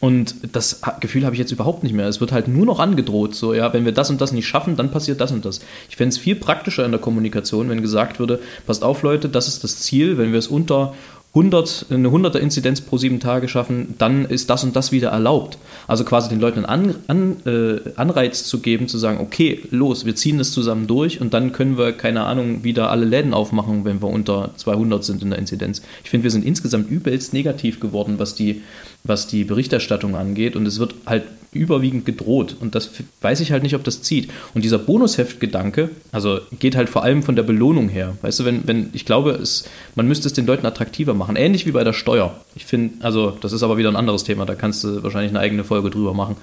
Und das Gefühl habe ich jetzt überhaupt nicht mehr. Es wird halt nur noch angedroht. So, ja, wenn wir das und das nicht schaffen, dann passiert das und das. Ich fände es viel praktischer in der Kommunikation, wenn gesagt würde, passt auf, Leute, das ist das Ziel. Wenn wir es unter 100, eine 100er Inzidenz pro sieben Tage schaffen, dann ist das und das wieder erlaubt. Also quasi den Leuten einen An, An, äh, Anreiz zu geben, zu sagen, okay, los, wir ziehen das zusammen durch und dann können wir, keine Ahnung, wieder alle Läden aufmachen, wenn wir unter 200 sind in der Inzidenz. Ich finde, wir sind insgesamt übelst negativ geworden, was die, was die Berichterstattung angeht und es wird halt überwiegend gedroht. Und das weiß ich halt nicht, ob das zieht. Und dieser Bonusheft-Gedanke, also geht halt vor allem von der Belohnung her. Weißt du, wenn, wenn, ich glaube, es, man müsste es den Leuten attraktiver machen. Ähnlich wie bei der Steuer. Ich finde, also, das ist aber wieder ein anderes Thema, da kannst du wahrscheinlich eine eigene Folge drüber machen.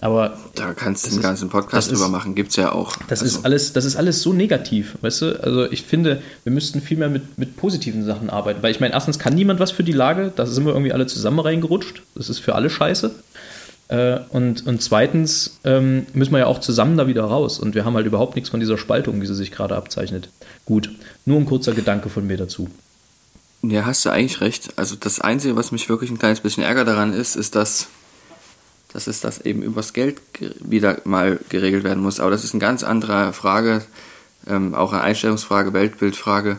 Aber da kannst du den ganzen Podcast drüber machen, gibt es ja auch. Das, also. ist alles, das ist alles so negativ, weißt du? Also ich finde, wir müssten viel mehr mit, mit positiven Sachen arbeiten. Weil ich meine, erstens kann niemand was für die Lage, da sind wir irgendwie alle zusammen reingerutscht. Das ist für alle scheiße. Äh, und, und zweitens ähm, müssen wir ja auch zusammen da wieder raus. Und wir haben halt überhaupt nichts von dieser Spaltung, wie sie sich gerade abzeichnet. Gut, nur ein kurzer Gedanke von mir dazu. Ja, hast du eigentlich recht. Also das Einzige, was mich wirklich ein kleines bisschen ärgert daran ist, ist, dass, dass es das eben übers Geld wieder mal geregelt werden muss. Aber das ist eine ganz andere Frage, ähm, auch eine Einstellungsfrage, Weltbildfrage.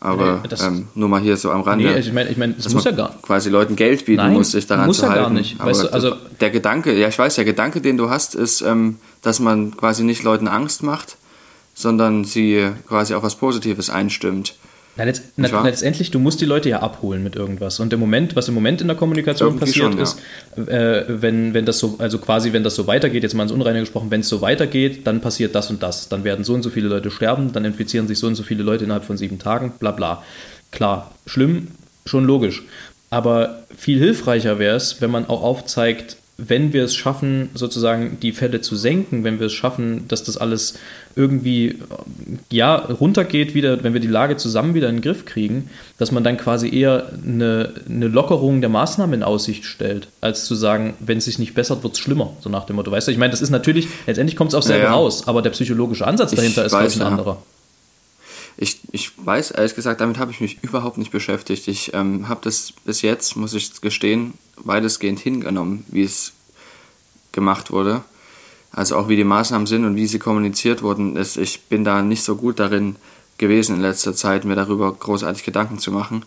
Aber Nee, ähm, nur mal hier so am Rande. Nee, ich meine, ich mein, es muss ja gar quasi Leuten Geld bieten Nein, muss, sich daran muss zu ja gar halten. nicht. Aber Weißt du, also- der Gedanke, ja, ich weiß, der Gedanke, den du hast, ist, ähm, dass man quasi nicht Leuten Angst macht, sondern sie quasi auf was Positives einstimmt. Na, letzt, na, letztendlich, du musst die Leute ja abholen mit irgendwas. Und im Moment, was im Moment in der Kommunikation Irgendwie passiert schon, ja. ist, äh, wenn, wenn das so, also quasi, wenn das so weitergeht, jetzt mal ins Unreine gesprochen, wenn es so weitergeht, dann passiert das und das. Dann werden so und so viele Leute sterben, dann infizieren sich so und so viele Leute innerhalb von sieben Tagen, bla bla. Klar, schlimm, schon logisch. Aber viel hilfreicher wäre es, wenn man auch aufzeigt, wenn wir es schaffen, sozusagen die Fälle zu senken, wenn wir es schaffen, dass das alles irgendwie ja runtergeht wieder, wenn wir die Lage zusammen wieder in den Griff kriegen, dass man dann quasi eher eine, eine Lockerung der Maßnahmen in Aussicht stellt, als zu sagen, wenn es sich nicht bessert, wird es schlimmer, so nach dem Motto. Weißt du, ich meine, das ist natürlich, letztendlich kommt es auf selber Ja, ja. raus, aber der psychologische Ansatz Ich dahinter ist, glaube ich, ein ja. anderer. Ich, ich weiß, ehrlich gesagt, damit habe ich mich überhaupt nicht beschäftigt. Ich ähm, habe das bis jetzt, muss ich gestehen, weitestgehend hingenommen, wie es gemacht wurde. Also auch wie die Maßnahmen sind und wie sie kommuniziert wurden. Es, ich bin da nicht so gut darin gewesen in letzter Zeit, mir darüber großartig Gedanken zu machen,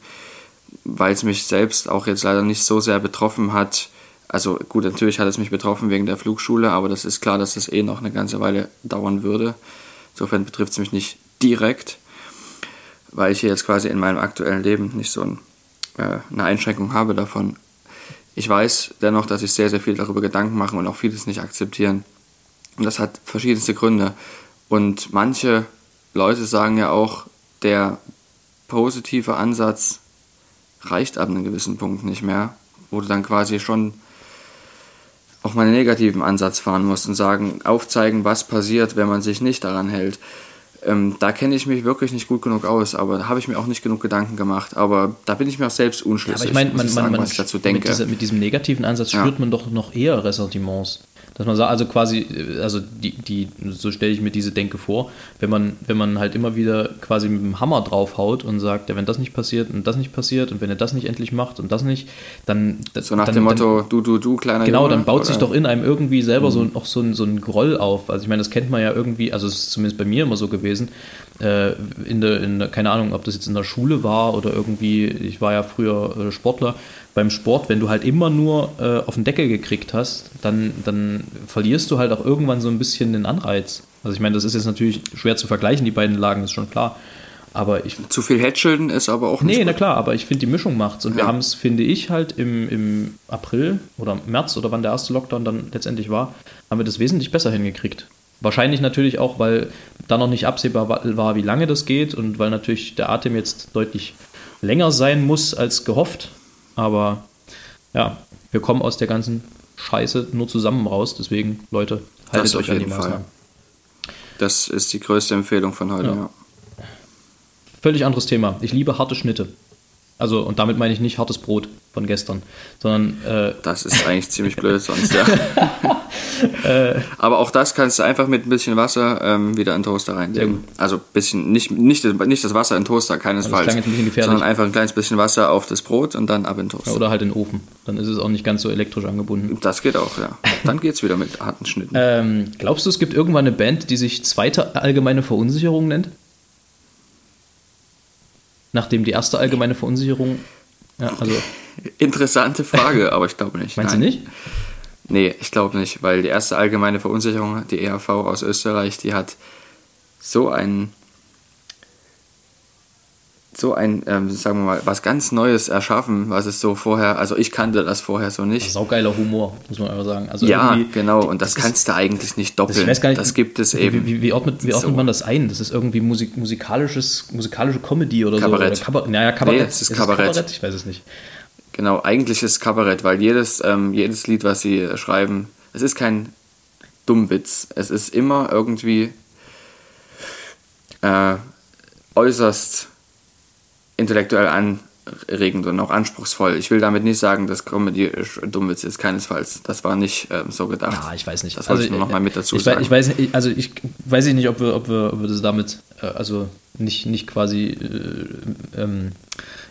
weil es mich selbst auch jetzt leider nicht so sehr betroffen hat. Also gut, natürlich hat es mich betroffen wegen der Flugschule, aber das ist klar, dass das eh noch eine ganze Weile dauern würde. Insofern betrifft es mich nicht direkt weil ich hier jetzt quasi in meinem aktuellen Leben nicht so ein, äh, eine Einschränkung habe davon. Ich weiß dennoch, dass ich sehr, sehr viel darüber Gedanken mache und auch vieles nicht akzeptieren. Und das hat verschiedenste Gründe. Und manche Leute sagen ja auch, der positive Ansatz reicht ab einem gewissen Punkt nicht mehr, wo du dann quasi schon auch mal einen negativen Ansatz fahren musst und sagen, aufzeigen, was passiert, wenn man sich nicht daran hält. Ähm, da kenne ich mich wirklich nicht gut genug aus, aber da habe ich mir auch nicht genug Gedanken gemacht. Aber da bin ich mir auch selbst unschlüssig, aber ich meine, man, man, sagen, man, was ich dazu mit, denke. dieser, mit diesem negativen Ansatz Ja. spürt man doch noch eher Ressentiments. Dass man sagt, also quasi, äh, also die, die, so stelle ich mir diese Denke vor, wenn man, wenn man halt immer wieder quasi mit dem Hammer draufhaut und sagt, ja, wenn das nicht passiert und das nicht passiert und wenn er das nicht endlich macht und das nicht, dann. so nach dann, dem dann, Motto, du, du, du, kleiner Genau, Junge. dann baut sich oder? Mhm. doch in einem irgendwie selber so, auch so ein, so ein Groll auf. Also ich meine, das kennt man ja irgendwie, also es ist zumindest bei mir immer so gewesen, äh, in der, in der, keine Ahnung, ob das jetzt in der Schule war oder irgendwie, ich war ja früher äh, Sportler, beim Sport, wenn du halt immer nur äh, auf den Deckel gekriegt hast, dann, dann verlierst du halt auch irgendwann so ein bisschen den Anreiz. Also ich meine, das ist jetzt natürlich schwer zu vergleichen, die beiden Lagen, ist schon klar. Aber ich Zu viel Headschilden ist aber auch nicht Nee, na gut. klar, aber ich finde die Mischung macht's. Und wir Ja. haben es, finde ich, halt im, im April oder März oder wann der erste Lockdown dann letztendlich war, haben wir das wesentlich besser hingekriegt. Wahrscheinlich natürlich auch, weil da noch nicht absehbar wa- war, wie lange das geht und weil natürlich der Atem jetzt deutlich länger sein muss als gehofft. Aber ja, wir kommen aus der ganzen Scheiße nur zusammen raus. Deswegen, Leute, haltet Das euch an die jeden Fall. Maßnahmen. Das ist die größte Empfehlung von heute, Ja. ja. Völlig anderes Thema. Ich liebe harte Schnitte. Also, und damit meine ich nicht hartes Brot von gestern, sondern äh, Das ist eigentlich ziemlich blöd sonst, ja. Äh. Aber auch das kannst du einfach mit ein bisschen Wasser ähm, wieder in den Toaster reinlegen. Also bisschen, nicht, nicht, das- nicht das Wasser in den Toaster, keinesfalls. jetzt ein sondern einfach ein kleines bisschen Wasser auf das Brot und dann ab in den Toaster. oder halt in den Ofen. Dann ist es auch nicht ganz so elektrisch angebunden. Das geht auch, ja. Dann geht's wieder mit harten Schnitten. Ähm, glaubst du, es gibt irgendwann eine Band, die sich zweite allgemeine Verunsicherung nennt? Nachdem die erste allgemeine Verunsicherung. Ja, also, Interessante Frage, aber ich glaube nicht. meinst Nein. du nicht? Nee, ich glaube nicht, weil die erste allgemeine Verunsicherung, die ERV aus Österreich, die hat so ein, so ein, ähm, sagen wir mal, was ganz Neues erschaffen, was es so vorher, also ich kannte das vorher so nicht. Saugeiler Humor, muss man einfach sagen. Also ja, genau, und das, das ist- kannst du eigentlich nicht doppeln. Das, ich weiß gar nicht, das gibt es wie, eben. Wie, wie, ordnet, wie ordnet so. man das ein? Das ist irgendwie Musik, musikalisches, musikalische Comedy oder Kabarett. so. Oder Kabarett. Naja, Kabarett. Nee, es ist Kabarett. Ich weiß es nicht. Genau, eigentlich ist es Kabarett, weil jedes, ähm, jedes Lied, was sie äh, schreiben, es ist kein Dummwitz. Es ist immer irgendwie äh, äußerst intellektuell anregend und auch anspruchsvoll. Ich will damit nicht sagen, dass Comedy äh, Dummwitz ist, keinesfalls. Das war nicht ähm, so gedacht. Ja, ich weiß nicht. Das wollte ich nur noch mal mit dazu ich, weiß- sagen. Ich weiß, also ich weiß ich nicht, ob wir, ob wir, ob wir das damit, äh, also nicht, nicht quasi äh, ähm,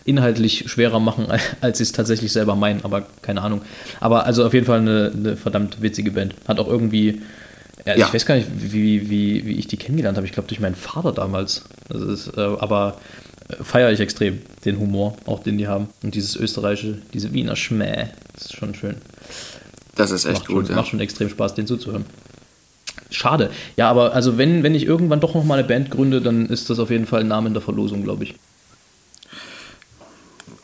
inhaltlich schwerer machen, als sie es tatsächlich selber meinen, aber keine Ahnung. Aber also auf jeden Fall eine, eine verdammt witzige Band. Hat auch irgendwie, ja, Ja. ich weiß gar nicht, wie, wie, wie ich die kennengelernt habe. Ich glaube durch meinen Vater damals. Das ist, äh, aber feiere ich extrem, den Humor, auch den die haben. Und dieses österreichische, diese Wiener Schmäh, das ist schon schön. Das ist echt macht gut. Schon, ja. Macht schon extrem Spaß, den zuzuhören. Schade. Ja, aber also wenn, wenn ich irgendwann doch noch mal eine Band gründe, dann ist das auf jeden Fall ein Name in der Verlosung, glaube ich.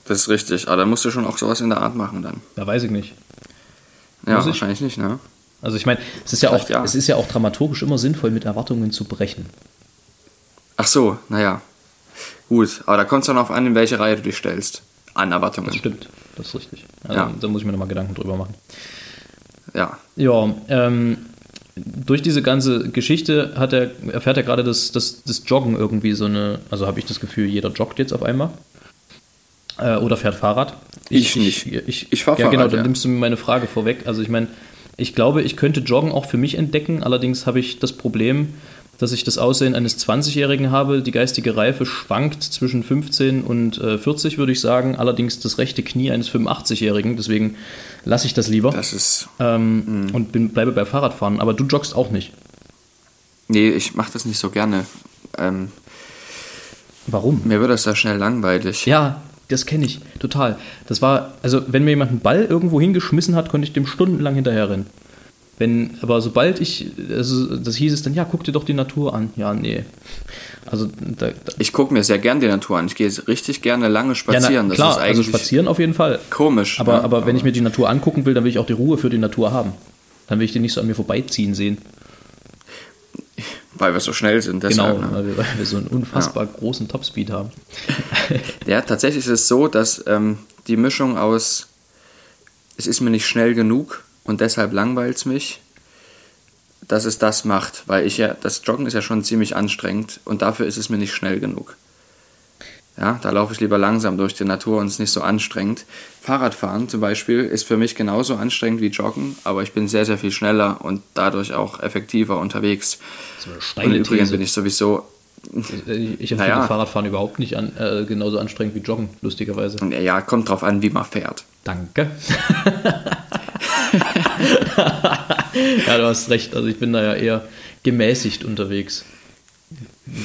Das ist richtig. Aber dann musst du schon auch sowas in der Art machen dann. Ja, weiß ich nicht. Ja, Muss ich? wahrscheinlich nicht, ne? Also ich meine, es ist ja auch, ja. es ist ja auch dramaturgisch immer sinnvoll, mit Erwartungen zu brechen. Ach so, naja. Gut, aber da kommt es dann auf an, in welche Reihe du dich stellst. An Erwartungen. Das stimmt, das ist richtig. Also, Ja. Da muss ich mir nochmal Gedanken drüber machen. Ja. Ja, ähm, durch diese ganze Geschichte hat er, erfährt er gerade das, das, das Joggen irgendwie so eine, also habe ich das Gefühl, jeder joggt jetzt auf einmal. Äh, oder fährt Fahrrad. Ich nicht. Ich, ich, Ich fahr Ja, genau, Fahrrad, dann ja. nimmst du mir meine Frage vorweg. Also ich meine, ich glaube, ich könnte Joggen auch für mich entdecken, allerdings habe ich das Problem, dass ich das Aussehen eines 20-Jährigen habe. Die geistige Reife schwankt zwischen 15 und äh, 40, würde ich sagen. Allerdings das rechte Knie eines 85-Jährigen. Deswegen lasse ich das lieber Das ist. ähm, und bin, bleibe bei Fahrradfahren. Aber du joggst auch nicht. Nee, ich mache das nicht so gerne. Ähm, Warum? mir wird das da schnell langweilig. Ja, das kenne ich total. Das war, also wenn mir jemand einen Ball irgendwo hingeschmissen hat, konnte ich dem stundenlang hinterherrennen. Wenn, aber sobald ich, also das hieß es dann, ja, guck dir doch die Natur an. Ja, nee. Also da, da, Ich gucke mir sehr gern die Natur an. Ich gehe richtig gerne lange ja, spazieren. na, klar, also spazieren auf jeden Fall. komisch. Aber, ne? aber wenn ich mir die Natur angucken will, dann will ich auch die Ruhe für die Natur haben. Dann will ich die nicht so an mir vorbeiziehen sehen. Weil wir so schnell sind. Deshalb, genau, ne? weil wir, weil wir so einen unfassbar großen Topspeed haben. Ja, tatsächlich ist es so, dass ähm, die Mischung aus, es ist mir nicht schnell genug und deshalb langweilt es mich, dass es das macht. Weil ich ja, das Joggen ist ja schon ziemlich anstrengend und dafür ist es mir nicht schnell genug. Ja, da laufe ich lieber langsam durch die Natur und es ist nicht so anstrengend. Fahrradfahren zum Beispiel ist für mich genauso anstrengend wie Joggen, aber ich bin sehr, sehr viel schneller und dadurch auch effektiver unterwegs. So Und steile im Übrigen These. bin ich sowieso, Ich, ich empfinde Naja. Fahrradfahren überhaupt nicht an, äh, genauso anstrengend wie Joggen, lustigerweise. ja, kommt drauf an, wie man fährt. Danke. ja, du hast recht. Also ich bin da ja eher gemäßigt unterwegs.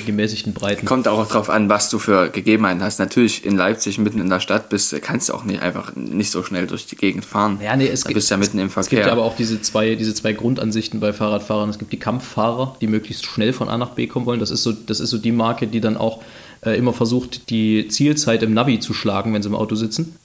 Gemäßigten Breiten. Kommt auch drauf an, was du für Gegebenheiten hast. Natürlich in Leipzig mitten in der Stadt bist, kannst du auch nicht einfach nicht so schnell durch die Gegend fahren. Ja, nee, es da gibt- bist ja mitten im Es gibt Verkehr. ja aber auch diese zwei, diese zwei Grundansichten bei Fahrradfahrern. Es gibt die Kampffahrer, die möglichst schnell von A nach B kommen wollen. Das ist so, das ist so die Marke, die dann auch äh, immer versucht, die Zielzeit im Navi zu schlagen, wenn sie im Auto sitzen.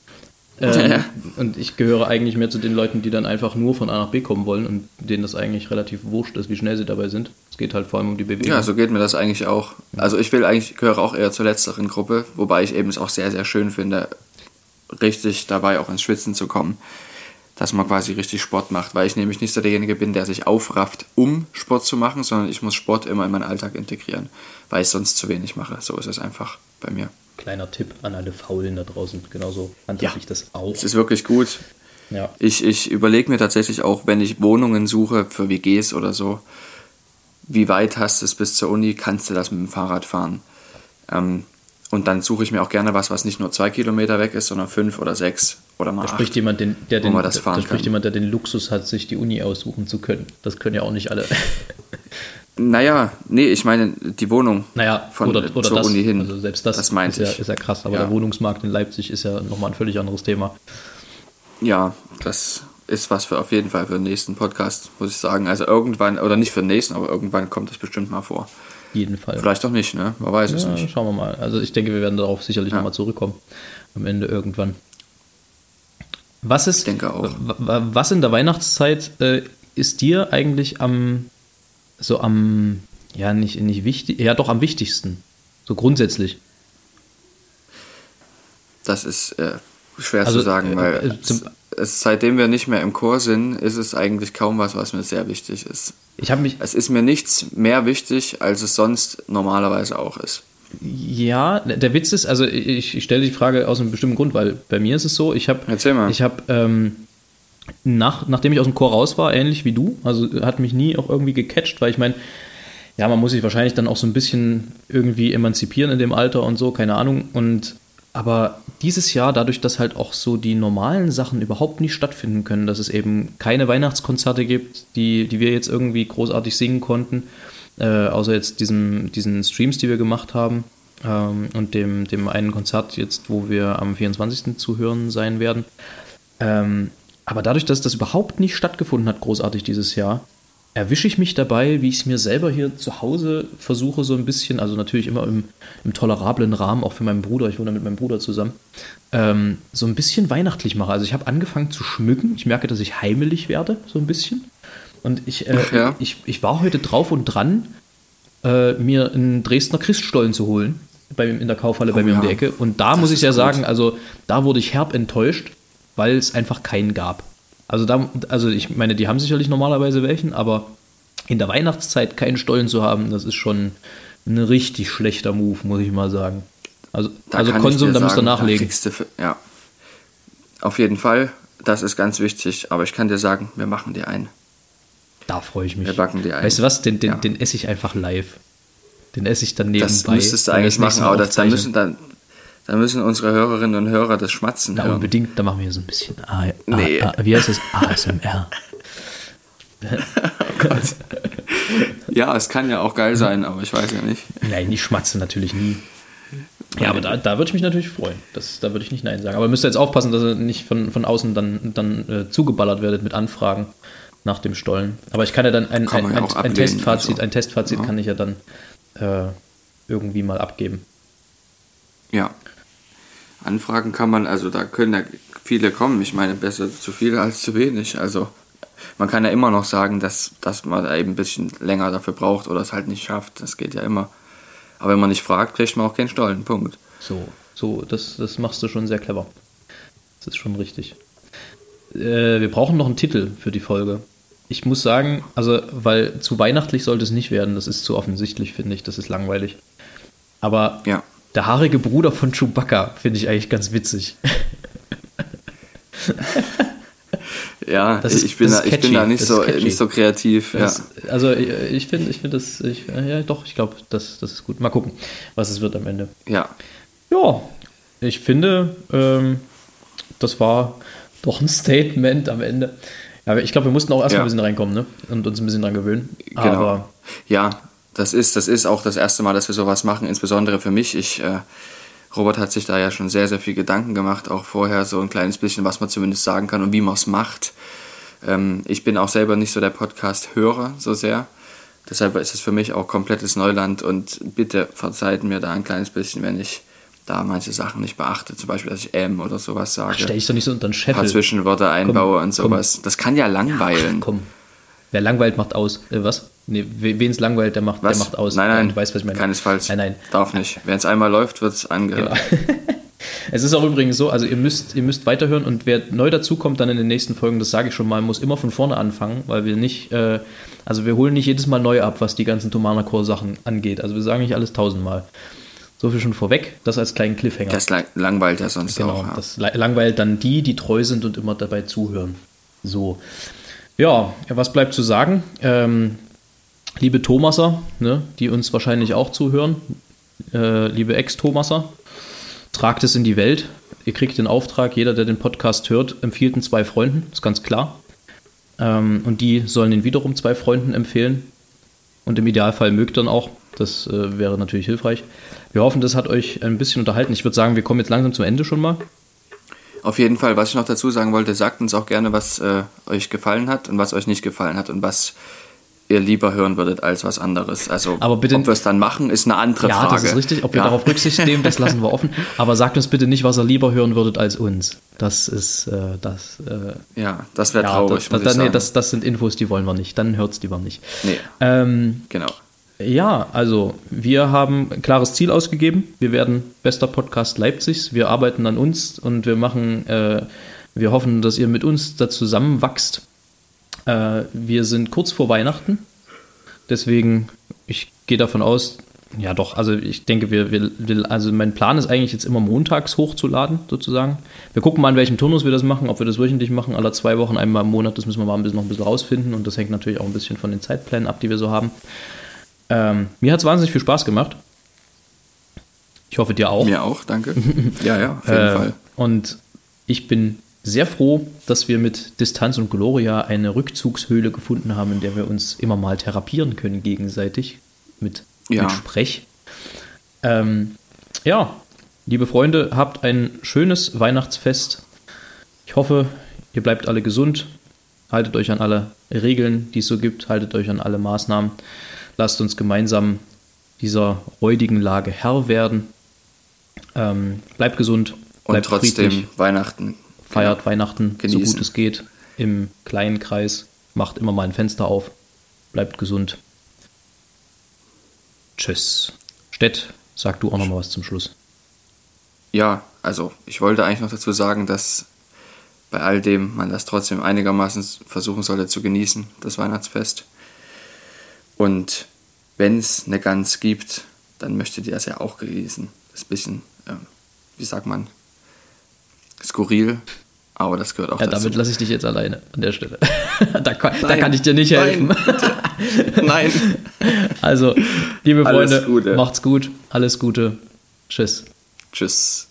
Ähm, Ja. Und ich gehöre eigentlich mehr zu den Leuten, die dann einfach nur von A nach B kommen wollen und denen das eigentlich relativ wurscht ist, wie schnell sie dabei sind. Es geht halt vor allem um die Bewegung. ja, so geht mir das eigentlich auch. Also ich will eigentlich, gehöre auch eher zur letzteren Gruppe, wobei ich eben es auch sehr, sehr schön finde, richtig dabei auch ins Schwitzen zu kommen. Dass man quasi richtig Sport macht, weil ich nämlich nicht so derjenige bin, der sich aufrafft, um Sport zu machen, sondern ich muss Sport immer in meinen Alltag integrieren, weil ich sonst zu wenig mache. So ist es einfach bei mir. Kleiner Tipp an alle Faulen da draußen. Genauso handhabe Ja. ich das auch. Es ist wirklich gut. Ja. Ich, ich überlege mir tatsächlich auch, wenn ich Wohnungen suche für WGs oder so, wie weit hast du es bis zur Uni, kannst du das mit dem Fahrrad fahren? Ähm, und dann suche ich mir auch gerne was, was nicht nur zwei Kilometer weg ist, sondern fünf oder sechs oder mal Da acht. spricht jemand, den, der den, da fahren spricht jemand, der den Luxus hat, sich die Uni aussuchen zu können. Das können ja auch nicht alle. Naja, nee, ich meine die Wohnung Naja, von oder, oder zur das. Uni hin. Also selbst das, das meinte ist, ja, ist ja krass. Aber Ja. der Wohnungsmarkt in Leipzig ist ja nochmal ein völlig anderes Thema. Ja, das ist was für auf jeden Fall für den nächsten Podcast, muss ich sagen. Also irgendwann, oder nicht für den nächsten, aber irgendwann kommt das bestimmt mal vor. Jeden Fall. Vielleicht auch nicht, ne? Man weiß es Ja, nicht. schauen wir mal. Also ich denke, wir werden darauf sicherlich Ja. nochmal zurückkommen. Am Ende irgendwann. Was ist, Ich denke auch. wa- wa- was in der Weihnachtszeit äh, ist dir eigentlich am, so am, ja, nicht, nicht wichtig, ja, doch am wichtigsten? So grundsätzlich. Das ist äh, schwer Also, zu sagen, äh, weil äh, zum- es, es, seitdem wir nicht mehr im Chor sind, ist es eigentlich kaum was, was mir sehr wichtig ist. Ich habe mich, Es ist mir nichts mehr wichtig, als es sonst normalerweise auch ist. Ja, der Witz ist, also ich, ich stelle die Frage aus einem bestimmten Grund, weil bei mir ist es so, ich habe, Erzähl mal. ich habe, ähm, nach, nachdem ich aus dem Chor raus war, ähnlich wie du, also hat mich nie auch irgendwie gecatcht, weil ich meine, ja, man muss sich wahrscheinlich dann auch so ein bisschen irgendwie emanzipieren in dem Alter und so, keine Ahnung. Und aber dieses Jahr, dadurch, dass halt auch so die normalen Sachen überhaupt nicht stattfinden können, dass es eben keine Weihnachtskonzerte gibt, die, die wir jetzt irgendwie großartig singen konnten, äh, außer jetzt diesen, diesen Streams, die wir gemacht haben, ähm, und dem, dem einen Konzert jetzt, wo wir am 24. zu hören sein werden. Ähm, aber dadurch, dass das überhaupt nicht stattgefunden hat, großartig dieses Jahr, erwische ich mich dabei, wie ich es mir selber hier zu Hause versuche, so ein bisschen, also natürlich immer im, im tolerablen Rahmen, auch für meinen Bruder, ich wohne mit meinem Bruder zusammen, ähm, so ein bisschen weihnachtlich mache. Also ich habe angefangen zu schmücken. Ich merke, dass ich heimelig werde, so ein bisschen. Und ich, äh, ja. ich, ich war heute drauf und dran, äh, mir einen Dresdner Christstollen zu holen, bei, in der Kaufhalle oh, bei mir ja. um die Ecke. Und da das muss ich ja gut. sagen, also da wurde ich herb enttäuscht, weil es einfach keinen gab. Also da, also ich meine, die haben sicherlich normalerweise welchen, aber in der Weihnachtszeit keinen Stollen zu haben, das ist schon ein richtig schlechter Move, muss ich mal sagen. Also, also Konsum, da müsst ihr nachlegen. Für, ja, auf jeden Fall, das ist ganz wichtig, aber ich kann dir sagen, wir machen dir einen. Da freue ich mich. Wir backen dir einen. Weißt du was, den, den, ja. den esse ich einfach live. Den esse ich dann nebenbei. Das müsstest du eigentlich machen, aber das, da müssen dann da müssen unsere Hörerinnen und Hörer das Schmatzen ja, hören. unbedingt, da machen wir so ein bisschen A, A, nee. A, wie heißt das? ASMR. oh ja, es kann ja auch geil sein, aber ich weiß ja nicht. Nein, die schmatzen natürlich nie. Ja, aber da, da würde ich mich natürlich freuen. Das, da würde ich nicht Nein sagen. Aber ihr müsst jetzt aufpassen, dass ihr nicht von, von außen dann, dann äh, zugeballert werdet mit Anfragen nach dem Stollen. Aber ich kann ja dann ein, ein, ein, ein Testfazit, also. ein Testfazit ja. kann ich ja dann äh, irgendwie mal abgeben. Ja, Anfragen kann man, also da können ja viele kommen. Ich meine, besser zu viele als zu wenig. Also man kann ja immer noch sagen, dass, dass man da eben ein bisschen länger dafür braucht oder es halt nicht schafft. Das geht ja immer. Aber wenn man nicht fragt, kriegt man auch keinen Stollen. Punkt. So, so, das, das machst du schon sehr clever. Das ist schon richtig. Äh, wir brauchen noch einen Titel für die Folge. Ich muss sagen, also, weil zu weihnachtlich sollte es nicht werden, das ist zu offensichtlich, finde ich, das ist langweilig. Aber ja. Der haarige Bruder von Chewbacca finde ich eigentlich ganz witzig. ja, ist, ich, bin da, ich bin da nicht, so, nicht so kreativ. Ja. Also ich finde, ich finde das, ich, ja doch, ich glaube, das, das ist gut. Mal gucken, was es wird am Ende. Ja. Ja, ich finde, ähm, das war doch ein Statement am Ende. Ja, ich glaube, wir mussten auch erstmal ja. ein bisschen reinkommen ne? und uns ein bisschen dran gewöhnen. Genau. Aber ja, das ist, das ist auch das erste Mal, dass wir sowas machen, insbesondere für mich. Ich, äh, Robert hat sich da ja schon sehr, sehr viel Gedanken gemacht, auch vorher so ein kleines bisschen, was man zumindest sagen kann und wie man es macht. Ähm, ich bin auch selber nicht so der Podcast-Hörer so sehr. Deshalb ist es für mich auch komplettes Neuland und bitte verzeiht mir da ein kleines bisschen, wenn ich da manche Sachen nicht beachte. Zum Beispiel, dass ich M oder sowas sage. Stell ich doch nicht so unter den Scheffel. Ein paar Zwischenwörter einbaue komm, und sowas. Komm. Das kann ja langweilen. Ach, komm. Wer langweilt, macht aus. Äh, was? Nee, wen es langweilt, der macht, der macht aus. Nein, nein. Du weißt, was ich meine. Keinesfalls. Nein, nein. Darf nicht. Wenn es einmal läuft, wird es angehört. Genau. es ist auch übrigens so, also ihr müsst, ihr müsst weiterhören und wer neu dazukommt dann in den nächsten Folgen, das sage ich schon mal, muss immer von vorne anfangen, weil wir nicht, äh, also wir holen nicht jedes Mal neu ab, was die ganzen Tomana Core Sachen angeht. Also wir sagen nicht alles tausendmal. So viel schon vorweg, das als kleinen Cliffhanger. Das langweilt ja sonst genau, auch. Genau, ja. das langweilt dann die, die treu sind und immer dabei zuhören. So. Ja, was bleibt zu sagen? Ähm, liebe Thomaser, ne, die uns wahrscheinlich auch zuhören, äh, liebe Ex-Thomaser, tragt es in die Welt. Ihr kriegt den Auftrag, jeder, der den Podcast hört, empfiehlt ihn zwei Freunden, ist ganz klar. Ähm, und die sollen ihn wiederum zwei Freunden empfehlen. Und im Idealfall mögt dann auch. Das äh, wäre natürlich hilfreich. Wir hoffen, das hat euch ein bisschen unterhalten. Ich würde sagen, wir kommen jetzt langsam zum Ende schon mal. Auf jeden Fall, was ich noch dazu sagen wollte, sagt uns auch gerne, was äh, euch gefallen hat und was euch nicht gefallen hat und was ihr lieber hören würdet als was anderes. Also aber bitte, ob wir es dann machen, ist eine andere ja, Frage. Ja, das ist richtig. Ob wir darauf Rücksicht nehmen, das lassen wir offen. Aber sagt uns bitte nicht, was ihr lieber hören würdet als uns. Das ist äh, das. Äh, ja, das wäre traurig. Das, das, nee, das, das sind Infos, die wollen wir nicht. Dann hört es lieber nicht. Nee. Ähm, genau. Ja, also wir haben ein klares Ziel ausgegeben. Wir werden bester Podcast Leipzigs. Wir arbeiten an uns und wir machen, äh, wir hoffen, dass ihr mit uns da zusammenwachst. Äh, wir sind kurz vor Weihnachten. Deswegen, ich gehe davon aus, ja doch, also ich denke, wir, wir, also mein Plan ist eigentlich jetzt immer montags hochzuladen, sozusagen. Wir gucken mal, in welchem Turnus wir das machen, ob wir das wöchentlich machen, alle zwei Wochen, einmal im Monat, das müssen wir mal ein bisschen, noch ein bisschen rausfinden und das hängt natürlich auch ein bisschen von den Zeitplänen ab, die wir so haben. Ähm, mir hat es wahnsinnig viel Spaß gemacht. Ich hoffe, dir auch. Mir auch, danke. ja, ja, auf jeden äh, Fall. Und ich bin sehr froh, dass wir mit Distanz und Gloria eine Rückzugshöhle gefunden haben, in der wir uns immer mal therapieren können gegenseitig mit, ja. mit Sprech. Ähm, ja, liebe Freunde, habt ein schönes Weihnachtsfest. Ich hoffe, ihr bleibt alle gesund. Haltet euch an alle Regeln, die es so gibt. Haltet euch an alle Maßnahmen. Lasst uns gemeinsam dieser räudigen Lage Herr werden. Ähm, bleibt gesund. Bleibt Und trotzdem friedlich, Weihnachten. Feiert genau, Weihnachten so genießen. gut es geht. Im kleinen Kreis. Macht immer mal ein Fenster auf. Bleibt gesund. Tschüss. Stett, sag du auch noch mal was zum Schluss. Ja, also ich wollte eigentlich noch dazu sagen, dass bei all dem man das trotzdem einigermaßen versuchen sollte zu genießen, das Weihnachtsfest. Und wenn es eine Gans gibt, dann möchtet ihr das ja auch genießen. Das ist ein bisschen, ähm, wie sagt man, skurril, aber das gehört auch Ja, dazu. damit lasse ich dich jetzt alleine an der Stelle. da, kann, da kann ich dir nicht helfen. Nein, Nein. Also, liebe Freunde, macht's gut. Alles Gute. Tschüss. Tschüss.